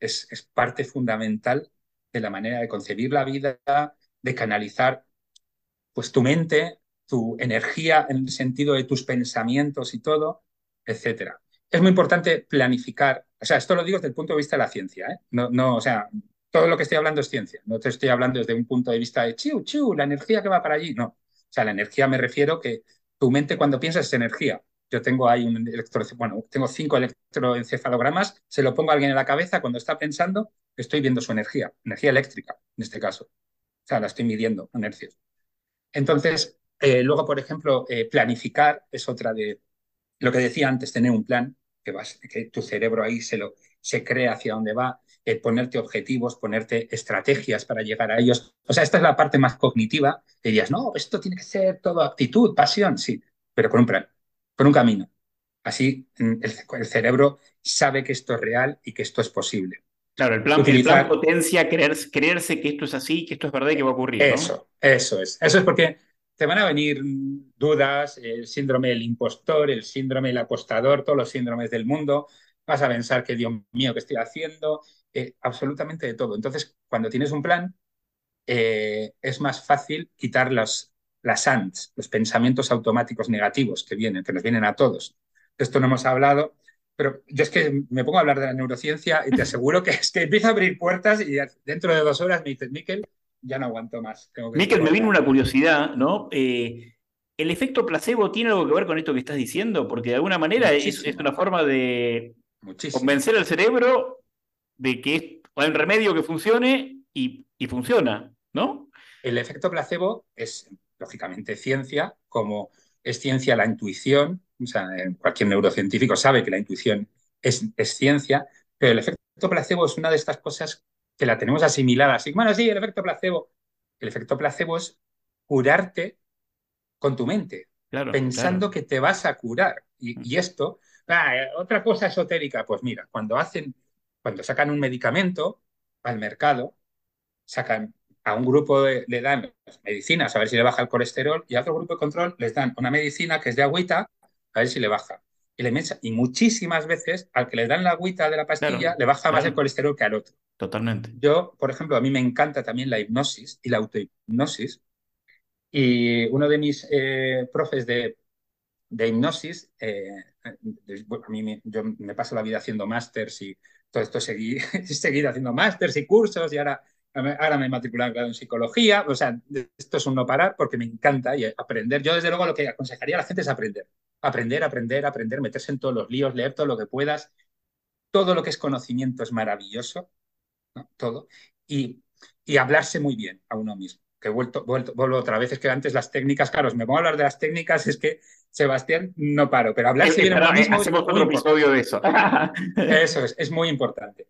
es, es parte fundamental de la manera de concebir la vida, de canalizar pues tu mente, tu energía en el sentido de tus pensamientos y todo, etcétera. Es muy importante planificar, o sea, esto lo digo desde el punto de vista de la ciencia, ¿eh? no, no, o sea, todo lo que estoy hablando es ciencia, no te estoy hablando desde un punto de vista de chiu, chiu, la energía que va para allí, no. O sea, la energía me refiero que tu mente cuando piensas es energía. Yo tengo ahí un electro, bueno, tengo cinco electroencefalogramas, se lo pongo a alguien en la cabeza cuando está pensando, estoy viendo su energía, energía eléctrica en este caso. O sea, la estoy midiendo en hercios. Entonces, eh, luego, por ejemplo, eh, planificar es otra de lo que decía antes, tener un plan, que, vas, que tu cerebro ahí se, lo, se crea hacia dónde va, eh, ponerte objetivos, ponerte estrategias para llegar a ellos. O sea, esta es la parte más cognitiva. dirías, no, esto tiene que ser todo actitud, pasión, sí, pero con un plan, con un camino. Así mm, el, cerebro sabe que esto es real y que esto es posible. Claro, el plan, Utilizar... potencia creerse que esto es así, que esto es verdad y que va a ocurrir. Eso, eso es. Eso es porque te van a venir dudas, el síndrome del impostor, el síndrome del apostador, todos los síndromes del mundo. Vas a pensar que, Dios mío, ¿qué estoy haciendo? Eh, absolutamente de todo. Entonces, cuando tienes un plan, eh, es más fácil quitar los, las ANTs, los pensamientos automáticos negativos que vienen, que nos vienen a todos. esto no hemos hablado, pero yo es que me pongo a hablar de la neurociencia y te aseguro que es que empieza a abrir puertas y dentro de dos horas me dices, Miquel, ya no aguanto más. Miquel, me vino una curiosidad, ¿no? Eh, ¿El efecto placebo tiene algo que ver con esto que estás diciendo? Porque de alguna manera es, es, una forma de convencer al cerebro de que hay un remedio que funcione y, funciona, ¿no? El efecto placebo es, lógicamente, ciencia, como es ciencia la intuición, o sea, cualquier neurocientífico sabe que la intuición es, es, ciencia, pero el efecto placebo es una de estas cosas que la tenemos asimilada. Así, bueno, sí, el efecto placebo. El efecto placebo es curarte con tu mente, pensando que te vas a curar. Y, esto, ah, otra cosa esotérica, pues mira, cuando hacen cuando sacan un medicamento al mercado, sacan a un grupo le dan medicinas a ver si le baja el colesterol y a otro grupo de control les dan una medicina que es de agüita a ver si le baja. Y, le y muchísimas veces al que le dan la agüita de la pastilla le baja más el colesterol que al otro. Totalmente. Yo, por ejemplo, a mí me encanta también la hipnosis y la autohipnosis. Y uno de mis eh, profes de, de hipnosis, eh, a mí me, yo me paso la vida haciendo másters y todo esto seguí, seguido haciendo másters y cursos y ahora, ahora me he matriculado en psicología. O sea, esto es un no parar porque me encanta y aprender. Yo, desde luego, lo que aconsejaría a la gente es aprender. Aprender, aprender, aprender, meterse en todos los líos, leer todo lo que puedas. Todo lo que es conocimiento es maravilloso, todo. Y, y hablarse muy bien a uno mismo que he vuelto, vuelto, vuelvo otra vez, es que antes las técnicas, claro, me pongo a hablar de las técnicas, es que Sebastián no paro, pero hablar si bien mismo. Hacemos otro episodio de eso. eso es, es muy importante.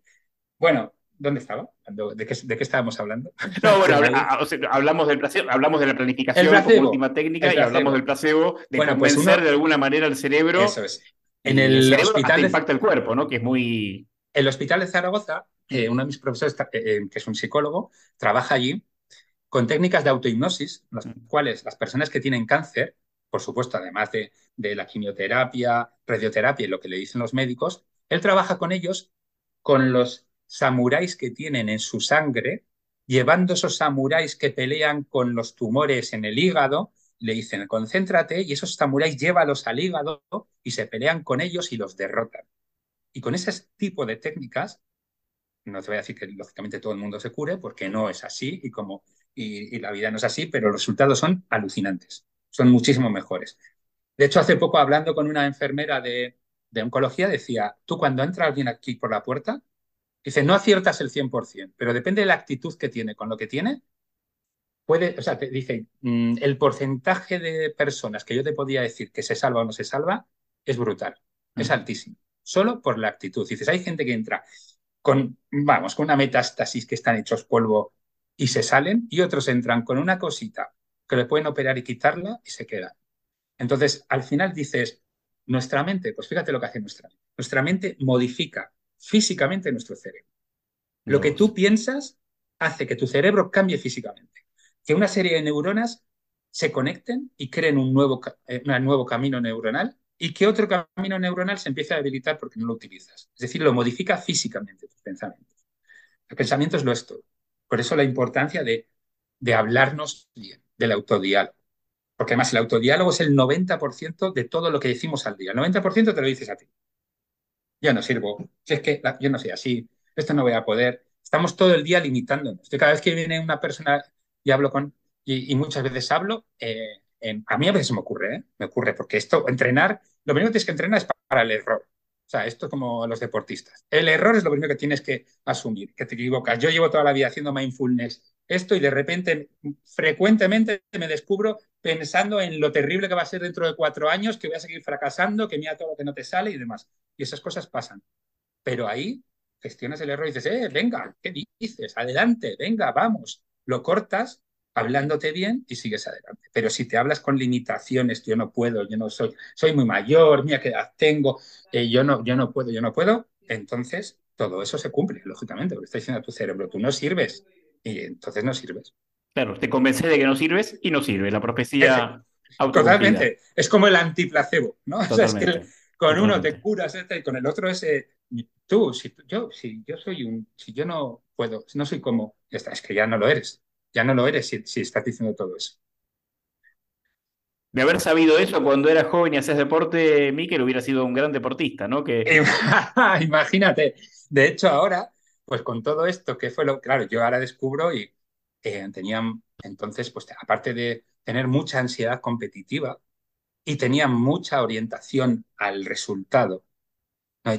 Bueno, ¿dónde estaba? ¿De qué, de qué estábamos hablando? No, bueno, hablamos del placebo, hablamos de la planificación como última técnica y hablamos del placebo, de bueno, pues de alguna manera al cerebro. Eso es. En el, hospital. impacta el cuerpo, ¿no? Que es muy. El hospital de Zaragoza, eh, uno de mis profesores, eh, eh, que es un psicólogo, trabaja allí con técnicas de autohipnosis, las mm. cuales las personas que tienen cáncer, por supuesto, además de, la quimioterapia, radioterapia y lo que le dicen los médicos, él trabaja con ellos, con los samuráis que tienen en su sangre, llevando esos samuráis que pelean con los tumores en el hígado, le dicen, concéntrate, y esos samuráis llévalos al hígado y se pelean con ellos y los derrotan. Y con ese tipo de técnicas, no te voy a decir que lógicamente todo el mundo se cure, porque no es así, y como y, la vida no es así, pero los resultados son alucinantes, son muchísimo mejores. De hecho, hace poco hablando con una enfermera de, oncología, decía, tú cuando entra alguien aquí por la puerta, dice, no aciertas el 100%, pero depende de la actitud que tiene con lo que tiene, puede, o sea, te dice, mm, el porcentaje de personas que yo te podía decir que se salva o no se salva es brutal, es altísimo, solo por la actitud. Dices, hay gente que entra con, vamos, con una metástasis que están hechos polvo y se salen y otros entran con una cosita que le pueden operar y quitarla y se quedan. Entonces, al final dices, nuestra mente, pues fíjate lo que hace nuestra mente. Nuestra mente modifica físicamente nuestro cerebro. Lo que tú piensas hace que tu cerebro cambie físicamente. Que una serie de neuronas se conecten y creen un nuevo, eh, un nuevo camino neuronal y que otro camino neuronal se empiece a debilitar porque no lo utilizas. Es decir, lo modifica físicamente tus pensamientos. El pensamiento es lo es todo. Por eso la importancia de, de hablarnos bien, del autodiálogo. Porque además el autodiálogo es el 90% de todo lo que decimos al día. El 90% te lo dices a ti. Yo no sirvo, si es que yo no soy así, esto no voy a poder. Estamos todo el día limitándonos. Yo cada vez que viene una persona y hablo con, y, muchas veces hablo, eh, a mí a veces me ocurre, ¿eh? me ocurre, porque esto, entrenar, lo primero que tienes que entrenar es para el error. Sea, esto es como los deportistas. El error es lo primero que tienes que asumir, que te equivocas. Yo llevo toda la vida haciendo mindfulness esto y de repente, frecuentemente me descubro pensando en lo terrible que va a ser dentro de cuatro años, que voy a seguir fracasando, que mira todo lo que no te sale y demás. Y esas cosas pasan. Pero ahí gestionas el error y dices, eh, venga, ¿qué dices? Adelante, venga, vamos. Lo cortas hablándote bien y sigues adelante. Pero si te hablas con limitaciones, yo no puedo, yo no soy, soy muy mayor, mira qué edad tengo, eh, yo, no, yo no puedo, yo no puedo, entonces todo eso se cumple, lógicamente, porque está diciendo a tu cerebro, tú no sirves y entonces no sirves. Claro, te convence de que no sirves y no sirve, la profecía Totalmente, es como el antiplacebo, ¿no? O sea, es que con uno te curas este, y con el otro es, tú, si yo, si yo soy un, si yo no puedo, no soy como, es que ya no lo eres ya no lo eres si, estás diciendo todo eso. De haber sabido eso cuando eras joven y hacías deporte, Miquel hubiera sido un gran deportista, ¿no? Que... Imagínate. De hecho, ahora, pues con todo esto, que fue lo. Claro, yo ahora descubro y eh, tenían. Entonces, pues aparte de tener mucha ansiedad competitiva y tenía mucha orientación al resultado,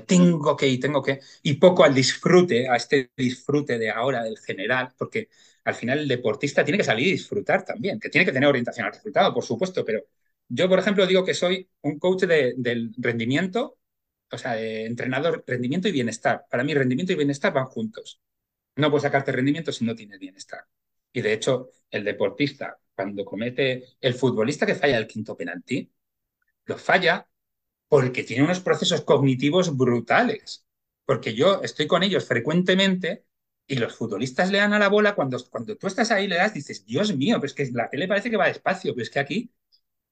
tengo que ir, tengo que. Y poco al disfrute, a este disfrute de ahora del general, porque al final el deportista tiene que salir y disfrutar también, que tiene que tener orientación al resultado, por supuesto, pero yo, por ejemplo, digo que soy un coach de, del rendimiento, o sea, de entrenador, rendimiento y bienestar. Para mí, rendimiento y bienestar van juntos. No puedes sacarte rendimiento si no tienes bienestar. Y de hecho, el deportista, cuando comete el futbolista que falla el quinto penalti, lo falla porque tiene unos procesos cognitivos brutales. Porque yo estoy con ellos frecuentemente y los futbolistas le dan a la bola cuando, cuando tú estás ahí le das, dices, Dios mío, pero es que la tele parece que va despacio, pero es que aquí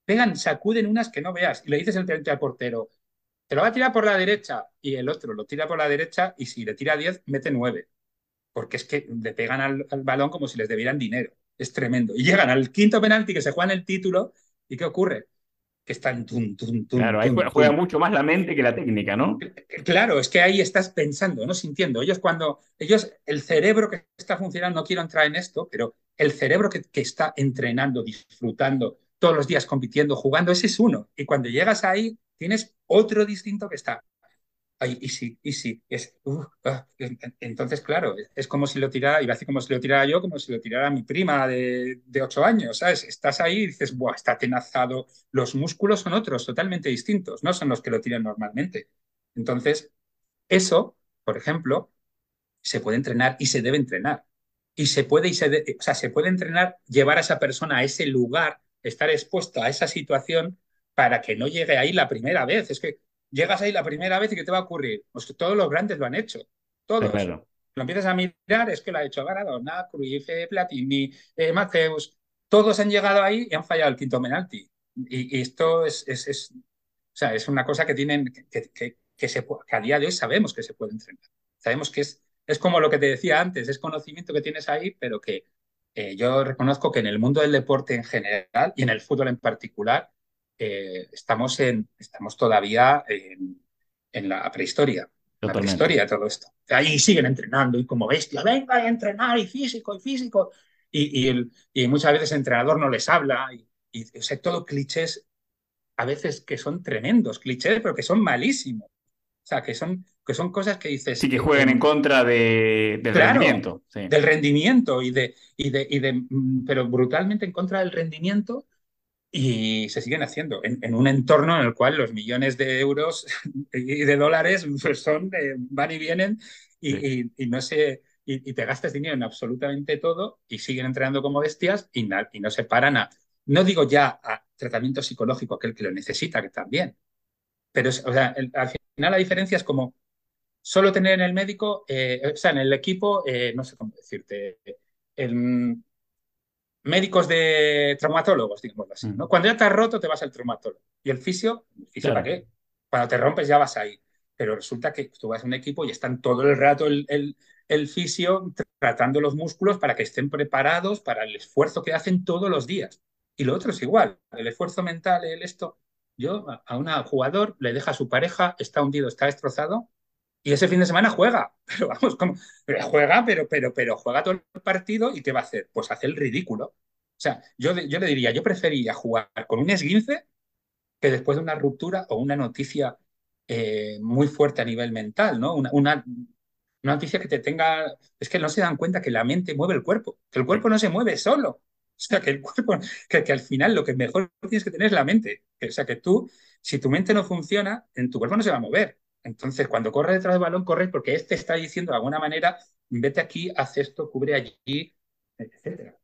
pegan, sacuden unas que no veas y le dices el al portero, te lo va a tirar por la derecha y el otro lo tira por la derecha y si le tira 10, mete 9. Porque es que le pegan al, al, balón como si les debieran dinero. Es tremendo. Y llegan al quinto penalti que se juegan el título y ¿qué ocurre? Que están tum, tum, tum. Claro, ahí juega mucho más la mente que la técnica, ¿no? Claro, es que ahí estás pensando, ¿no? Sintiendo. Ellos cuando, ellos, el cerebro que está funcionando, no quiero entrar en esto, pero el cerebro que, que está entrenando, disfrutando, todos los días compitiendo, jugando, ese es uno. Y cuando llegas ahí, tienes otro distinto que está Ay, y sí, y sí. Es, ah, entonces, claro, es como si lo tirara, iba a decir como si lo tirara yo, como si lo tirara mi prima de, de ocho años, ¿sabes? Estás ahí y dices, Buah, está tenazado. Los músculos son otros, totalmente distintos, no son los que lo tiran normalmente. Entonces, eso, por ejemplo, se puede entrenar y se debe entrenar. Y se puede, y se o sea, se puede entrenar, llevar a esa persona a ese lugar, estar expuesto a esa situación para que no llegue ahí la primera vez. Es que llegas ahí la primera vez y ¿qué te va a ocurrir? Pues que todos los grandes lo han hecho. Todos. Lo empiezas a mirar, es que lo ha hecho Maradona, Cruyff, Platini, eh, Mateus. Todos han llegado ahí y han fallado el quinto penalti. Y, esto es, es, o sea, es una cosa que tienen que, que, se, que a día de hoy sabemos que se puede entrenar. Sabemos que es, es como lo que te decía antes, es conocimiento que tienes ahí, pero que eh, yo reconozco que en el mundo del deporte en general y en el fútbol en particular, eh, estamos, en, estamos todavía en, en la prehistoria. La prehistoria todo esto. Ahí siguen entrenando y como bestia, venga a entrenar y físico y físico. Y, y, y muchas veces el entrenador no les habla y, y o sea, todo clichés a veces que son tremendos, clichés, pero que son malísimos. O sea, que son, que son cosas que dices... Sí, que juegan en contra de, del rendimiento. Del rendimiento y de, y de, y de... Mm, pero brutalmente en contra del rendimiento y se siguen haciendo en, un entorno en el cual los millones de euros y de dólares pues son van y vienen y, no se y, te gastas dinero en absolutamente todo y siguen entrenando como bestias y, y no se paran a no digo ya a tratamiento psicológico aquel que lo necesita, que también. Pero, o sea, al final la diferencia es como solo tener en el médico, eh, o sea, en el equipo, eh, no sé cómo decirte, el, médicos de traumatólogos, digamos así, ¿no? Cuando ya te has roto, te vas al traumatólogo. Y el fisio, ¿el fisio para qué? Cuando te rompes ya vas ahí. Pero resulta que tú vas a un equipo y están todo el rato el, el, el fisio tratando los músculos para que estén preparados para el esfuerzo que hacen todos los días. Y lo otro es igual, el esfuerzo mental, el esto. Yo a un jugador le deja a su pareja, está hundido, está destrozado, y ese fin de semana juega, pero vamos, como, juega, pero, pero, pero juega todo el partido y ¿qué va a hacer? Pues hace el ridículo. O sea, yo, yo le diría, yo preferiría jugar con un esguince que después de una ruptura o una noticia eh, muy fuerte a nivel mental, ¿no? Una, una, noticia que te tenga... Es que no se dan cuenta que la mente mueve el cuerpo, que el cuerpo no se mueve solo. O sea, que el cuerpo, que, que al final lo que mejor tienes que tener es la mente. O sea, que tú, si tu mente no funciona, en tu cuerpo no se va a mover. Entonces, cuando corre detrás del balón, corre porque este está diciendo de alguna manera, vete aquí, haz esto, cubre allí, etc.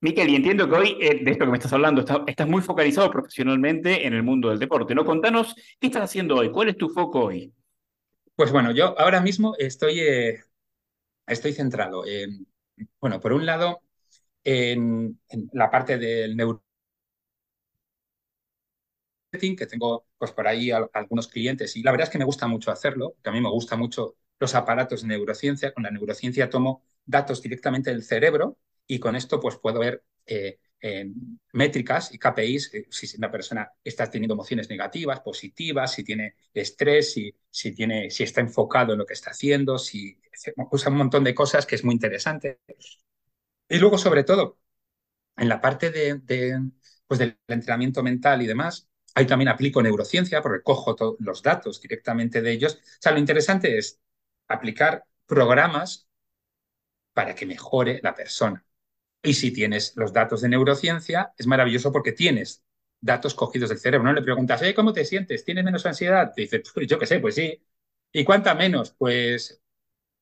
Miquel, y entiendo que hoy, eh, de esto que me estás hablando, estás muy focalizado profesionalmente en el mundo del deporte, ¿no? Contanos, ¿qué estás haciendo hoy? ¿Cuál es tu foco hoy? Pues bueno, yo ahora mismo estoy, eh, estoy centrado en, bueno, por un lado, en, en la parte del neuro que tengo pues por ahí algunos clientes y la verdad es que me gusta mucho hacerlo, que a mí me gusta mucho los aparatos de neurociencia. Con la neurociencia tomo datos directamente del cerebro y con esto pues puedo ver eh, métricas y KPIs, eh, si una persona está teniendo emociones negativas, positivas, si tiene estrés, si, si, tiene, si está enfocado en lo que está haciendo, si usa un montón de cosas que es muy interesante. Y luego, sobre todo, en la parte de, de pues del entrenamiento mental y demás, Ahí también aplico neurociencia porque cojo los datos directamente de ellos. O sea, lo interesante es aplicar programas para que mejore la persona. Y si tienes los datos de neurociencia, es maravilloso porque tienes datos cogidos del cerebro. No le preguntas, ¿cómo te sientes? ¿Tienes menos ansiedad? Te dice, pues yo qué sé, pues sí. ¿Y cuánta menos? Pues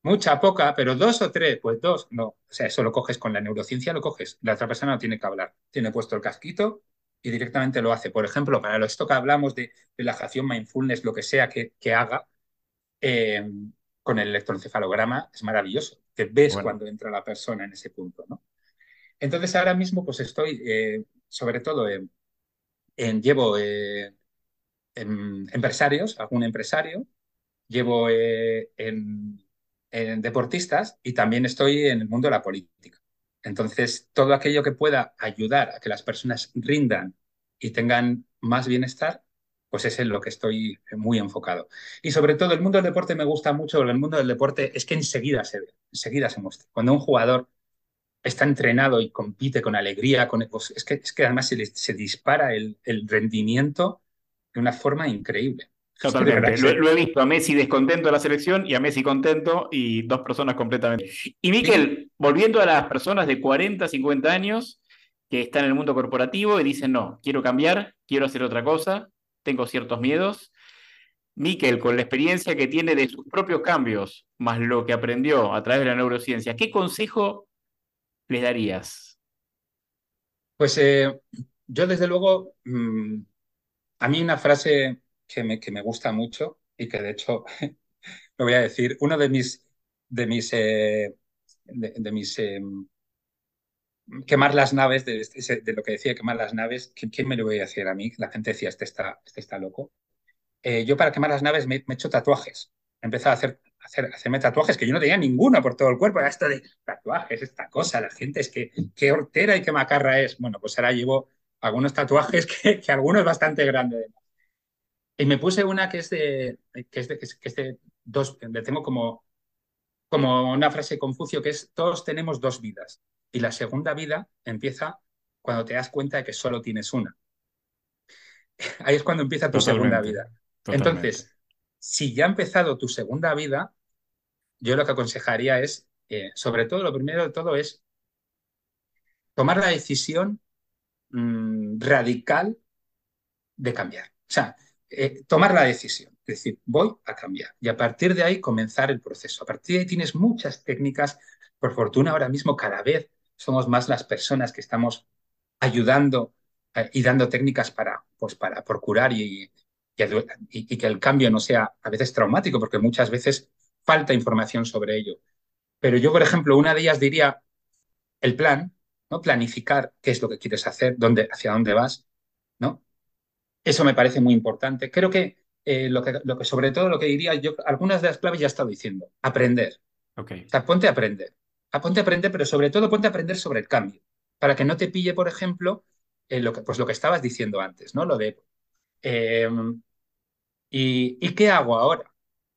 mucha, poca, pero dos o tres, pues dos. No, o sea, eso lo coges con la neurociencia, lo coges. La otra persona no tiene que hablar. Tiene puesto el casquito y directamente lo hace. Por ejemplo, para esto que hablamos de relajación, mindfulness, lo que sea que, que haga, eh, con el electroencefalograma es maravilloso, que ves cuando entra la persona en ese punto. ¿no? Entonces ahora mismo pues estoy, eh, sobre todo, en, llevo eh, en empresarios, algún empresario, llevo en, en deportistas y también estoy en el mundo de la política. Entonces, todo aquello que pueda ayudar a que las personas rindan y tengan más bienestar, pues es en lo que estoy muy enfocado. Y sobre todo, el mundo del deporte me gusta mucho, el mundo del deporte es que enseguida se ve, enseguida se muestra. Cuando un jugador está entrenado y compite con alegría, con, pues es, que, es que además se, dispara el rendimiento de una forma increíble. Totalmente. Lo, he visto a Messi descontento de la selección y a Messi contento y dos personas completamente. Y Miquel, volviendo a las personas de 40, 50 años que están en el mundo corporativo y dicen, no, quiero cambiar, quiero hacer otra cosa, tengo ciertos miedos. Miquel, con la experiencia que tiene de sus propios cambios, más lo que aprendió a través de la neurociencia, ¿qué consejo les darías? Pues eh, yo desde luego, mm, a mí una frase que me, que me gusta mucho y que de hecho, lo voy a decir, uno de mis, de mis, eh, de, mis eh, quemar las naves, de, lo que decía quemar las naves, ¿quién, me lo voy a decir a mí? La gente decía, este está, este está loco. Eh, yo para quemar las naves me, he hecho tatuajes. He empezado a hacer, hacer, hacerme tatuajes que yo no tenía ninguno por todo el cuerpo. Era esto de tatuajes, esta cosa. La gente es que qué hortera y qué macarra es. Bueno, pues ahora llevo algunos tatuajes que, que algunos bastante grandes. Y me puse una que es de, que es de, que es de dos, le tengo como, como una frase de Confucio que es, todos tenemos dos vidas. Y la segunda vida empieza cuando te das cuenta de que solo tienes una. Ahí es cuando empieza tu segunda vida. Entonces, si ya ha empezado tu segunda vida, yo lo que aconsejaría es, eh, sobre todo, lo primero de todo es tomar la decisión mmm, radical de cambiar. O sea, eh, tomar la decisión, es decir, voy a cambiar y a partir de ahí comenzar el proceso. A partir de ahí tienes muchas técnicas, por fortuna ahora mismo cada vez somos más las personas que estamos ayudando eh, y dando técnicas para, pues para procurar y, y, que el cambio no sea a veces traumático, porque muchas veces falta información sobre ello. Pero yo, por ejemplo, una de ellas diría el plan, ¿no? Planificar qué es lo que quieres hacer, hacia dónde vas, ¿no? Eso me parece muy importante. Creo que, eh, lo que, lo que sobre todo lo que diría yo, algunas de las claves ya he estado diciendo, aprender. Okay. O sea, ponte a aprender. A ponte a aprender, pero sobre todo ponte a aprender sobre el cambio, para que no te pille, por ejemplo, eh, lo, que, pues lo que estabas diciendo antes, ¿no? Lo de Em, ¿y, qué hago ahora?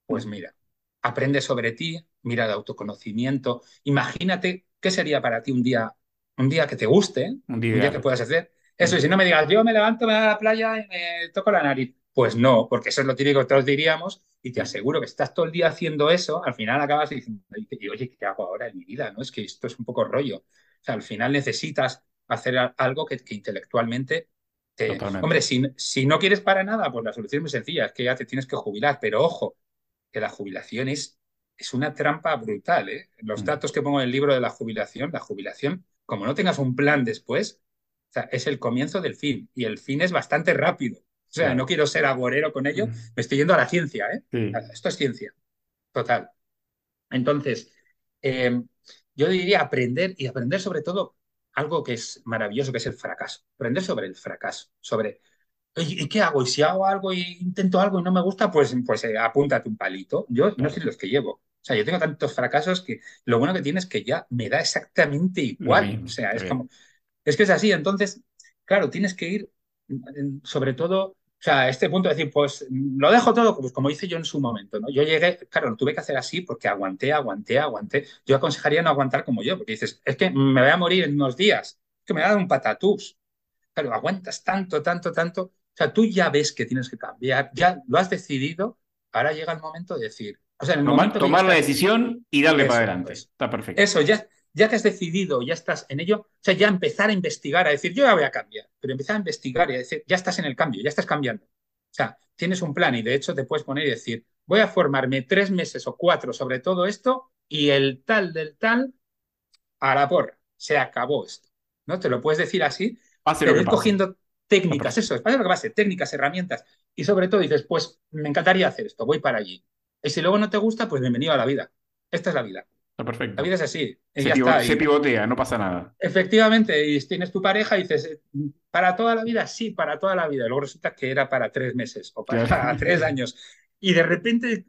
Pues mira, aprende sobre ti, mira de autoconocimiento. Imagínate qué sería para ti un día, un día que te guste, un día, que puedas hacer. Eso, y si no me digas, yo me levanto, me voy a la playa y me toco la nariz. Pues no, porque eso es lo típico que todos diríamos, y te aseguro que estás todo el día haciendo eso, al final acabas diciendo, oye, ¿qué hago ahora en mi vida? ¿No? Es que esto es un poco rollo. O sea, al final necesitas hacer algo que intelectualmente hombre, si, si, no quieres para nada, pues la solución es muy sencilla, es que ya te tienes que jubilar, pero ojo, que la jubilación es, es una trampa brutal. ¿eh? Los mm. datos que pongo en el libro de la jubilación, la jubilación, como no tengas un plan después, o sea, es el comienzo del fin y el fin es bastante rápido. O sea, no quiero ser agorero con ello, me estoy yendo a la ciencia. ¿eh? Esto es ciencia, total. Entonces, eh, yo diría aprender y aprender sobre todo algo que es maravilloso, que es el fracaso. Aprender sobre el fracaso, sobre, ¿y qué hago? Y si hago algo y intento algo y no me gusta, pues, pues eh, apúntate un palito. Yo no sé los que llevo. O sea, yo tengo tantos fracasos que lo bueno que tiene es que ya me da exactamente igual. o sea, es como, es que es así. Entonces, claro, tienes que ir sobre todo o sea, a este punto de decir, pues lo dejo todo, pues como hice yo en su momento, ¿no? Yo llegué, claro, lo tuve que hacer así porque aguanté, aguanté, aguanté. Yo aconsejaría no aguantar como yo, porque dices, es que me voy a morir en unos días, que me va a dar un patatús. Claro, aguantas tanto, tanto, tanto. O sea, tú ya ves que tienes que cambiar, ya lo has decidido, ahora llega el momento de decir, o sea, tomar, la decisión y darle para adelante. Está perfecto. Eso, ya, ya que has decidido, ya estás en ello, o sea, ya empezar a investigar, a decir, yo ya voy a cambiar, pero empezar a investigar y a decir, ya estás en el cambio, ya estás cambiando. O sea, tienes un plan y de hecho te puedes poner y decir, voy a formarme tres meses o cuatro sobre todo esto y el tal del tal a la porra, se acabó esto. ¿No? Te lo puedes decir así, pero ir cogiendo técnicas, eso, es lo que pase, técnicas, herramientas. Y sobre todo dices, pues me encantaría hacer esto, voy para allí. Y si luego no te gusta, pues bienvenido a la vida. Esta es la vida perfecto. La vida es así. Se, pivotea, no pasa nada. Efectivamente, y tienes tu pareja y dices, ¿para toda la vida? Sí, para toda la vida. luego resulta que era para tres meses o para, tres años. Y de repente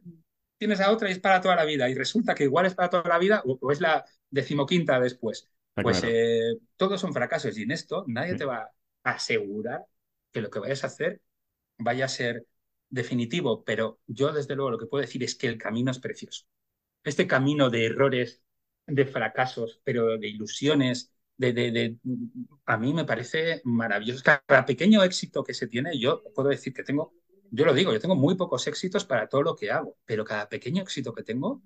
tienes a otra y es para toda la vida. Y resulta que igual es para toda la vida o, es la decimoquinta después. pues eh, todos son fracasos y en esto nadie te va a asegurar que lo que vayas a hacer vaya a ser definitivo, pero yo desde luego lo que puedo decir es que el camino es precioso este camino de errores, de fracasos, pero de ilusiones, de, de, a mí me parece maravilloso. Cada pequeño éxito que se tiene, yo puedo decir que tengo, yo lo digo, yo tengo muy pocos éxitos para todo lo que hago, pero cada pequeño éxito que tengo,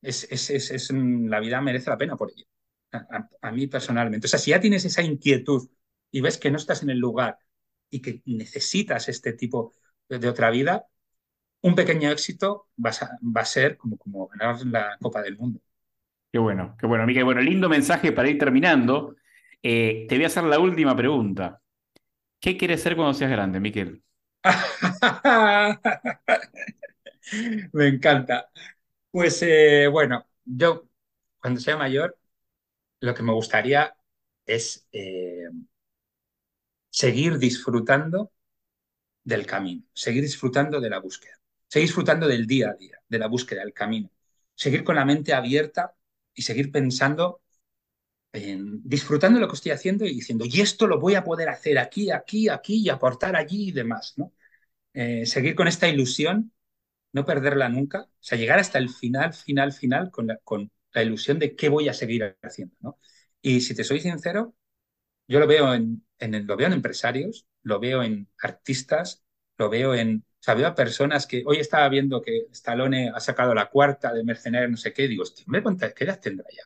es, es, es, la vida merece la pena por ello. A, mí personalmente. O sea, si ya tienes esa inquietud y ves que no estás en el lugar y que necesitas este tipo de otra vida, un pequeño éxito va a, ser como, como ganar la Copa del Mundo. Qué bueno, qué bueno, Miquel. Bueno, lindo mensaje para ir terminando. Eh, te voy a hacer la última pregunta. ¿Qué quieres ser cuando seas grande, Miquel? Me encanta. Pues eh, bueno, yo cuando sea mayor, lo que me gustaría es eh, seguir disfrutando del camino, seguir disfrutando de la búsqueda. Seguir disfrutando del día a día, de la búsqueda, del camino. Seguir con la mente abierta y seguir pensando, en, disfrutando lo que estoy haciendo y diciendo, y esto lo voy a poder hacer aquí, aquí, aquí y aportar allí y demás. ¿no? Eh, seguir con esta ilusión, no perderla nunca, o sea, llegar hasta el final, final, final con la, con la ilusión de qué voy a seguir haciendo. ¿no? Y si te soy sincero, yo lo veo en, en, lo veo en empresarios, lo veo en artistas, lo veo en sea, a personas que hoy estaba viendo que Stallone ha sacado la cuarta de Mercenario, no sé qué, digo, me cuenta, ¿qué edad tendrá ya?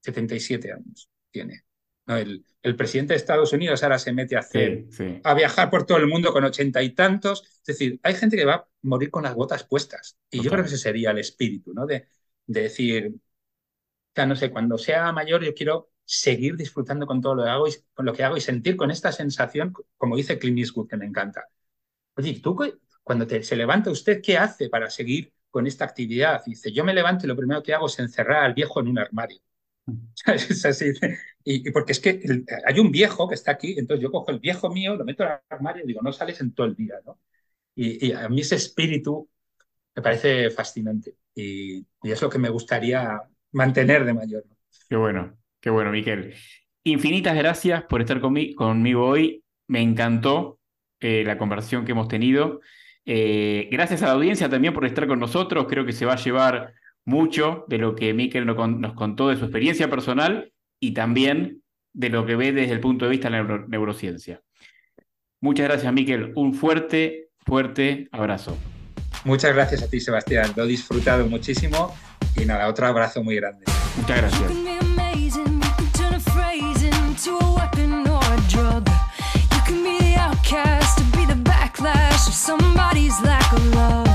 77 años tiene. el, el, presidente de Estados Unidos ahora se mete a hacer, a viajar por todo el mundo con ochenta y tantos. Es decir, hay gente que va a morir con las botas puestas. Y yo creo que ese sería el espíritu, ¿no? De, de decir, ya no sé, cuando sea mayor yo quiero seguir disfrutando con todo lo que hago y, con lo que hago y sentir con esta sensación, como dice Clint Eastwood, que me encanta. Oye, tú cuando te, se levanta usted, ¿qué hace para seguir con esta actividad? dice, yo me levanto y lo primero que hago es encerrar al viejo en un armario. es así. Y, porque es que hay un viejo que está aquí, entonces yo cojo el viejo mío, lo meto en el armario y digo, no sales en todo el día, ¿no? Y, a mí ese espíritu me parece fascinante y, es lo que me gustaría mantener de mayor. Qué bueno, qué bueno, Miquel. Infinitas gracias por estar conmigo hoy. Me encantó eh, la conversación que hemos tenido. Eh, gracias a la audiencia también por estar con nosotros. Creo que se va a llevar mucho de lo que Miquel nos contó de su experiencia personal y también de lo que ve desde el punto de vista de la neurociencia. Muchas gracias, Miquel. Un fuerte, fuerte abrazo. Muchas gracias a ti, Sebastián. Lo he disfrutado muchísimo y nada, otro abrazo muy grande. Muchas gracias. somebody's lack of love.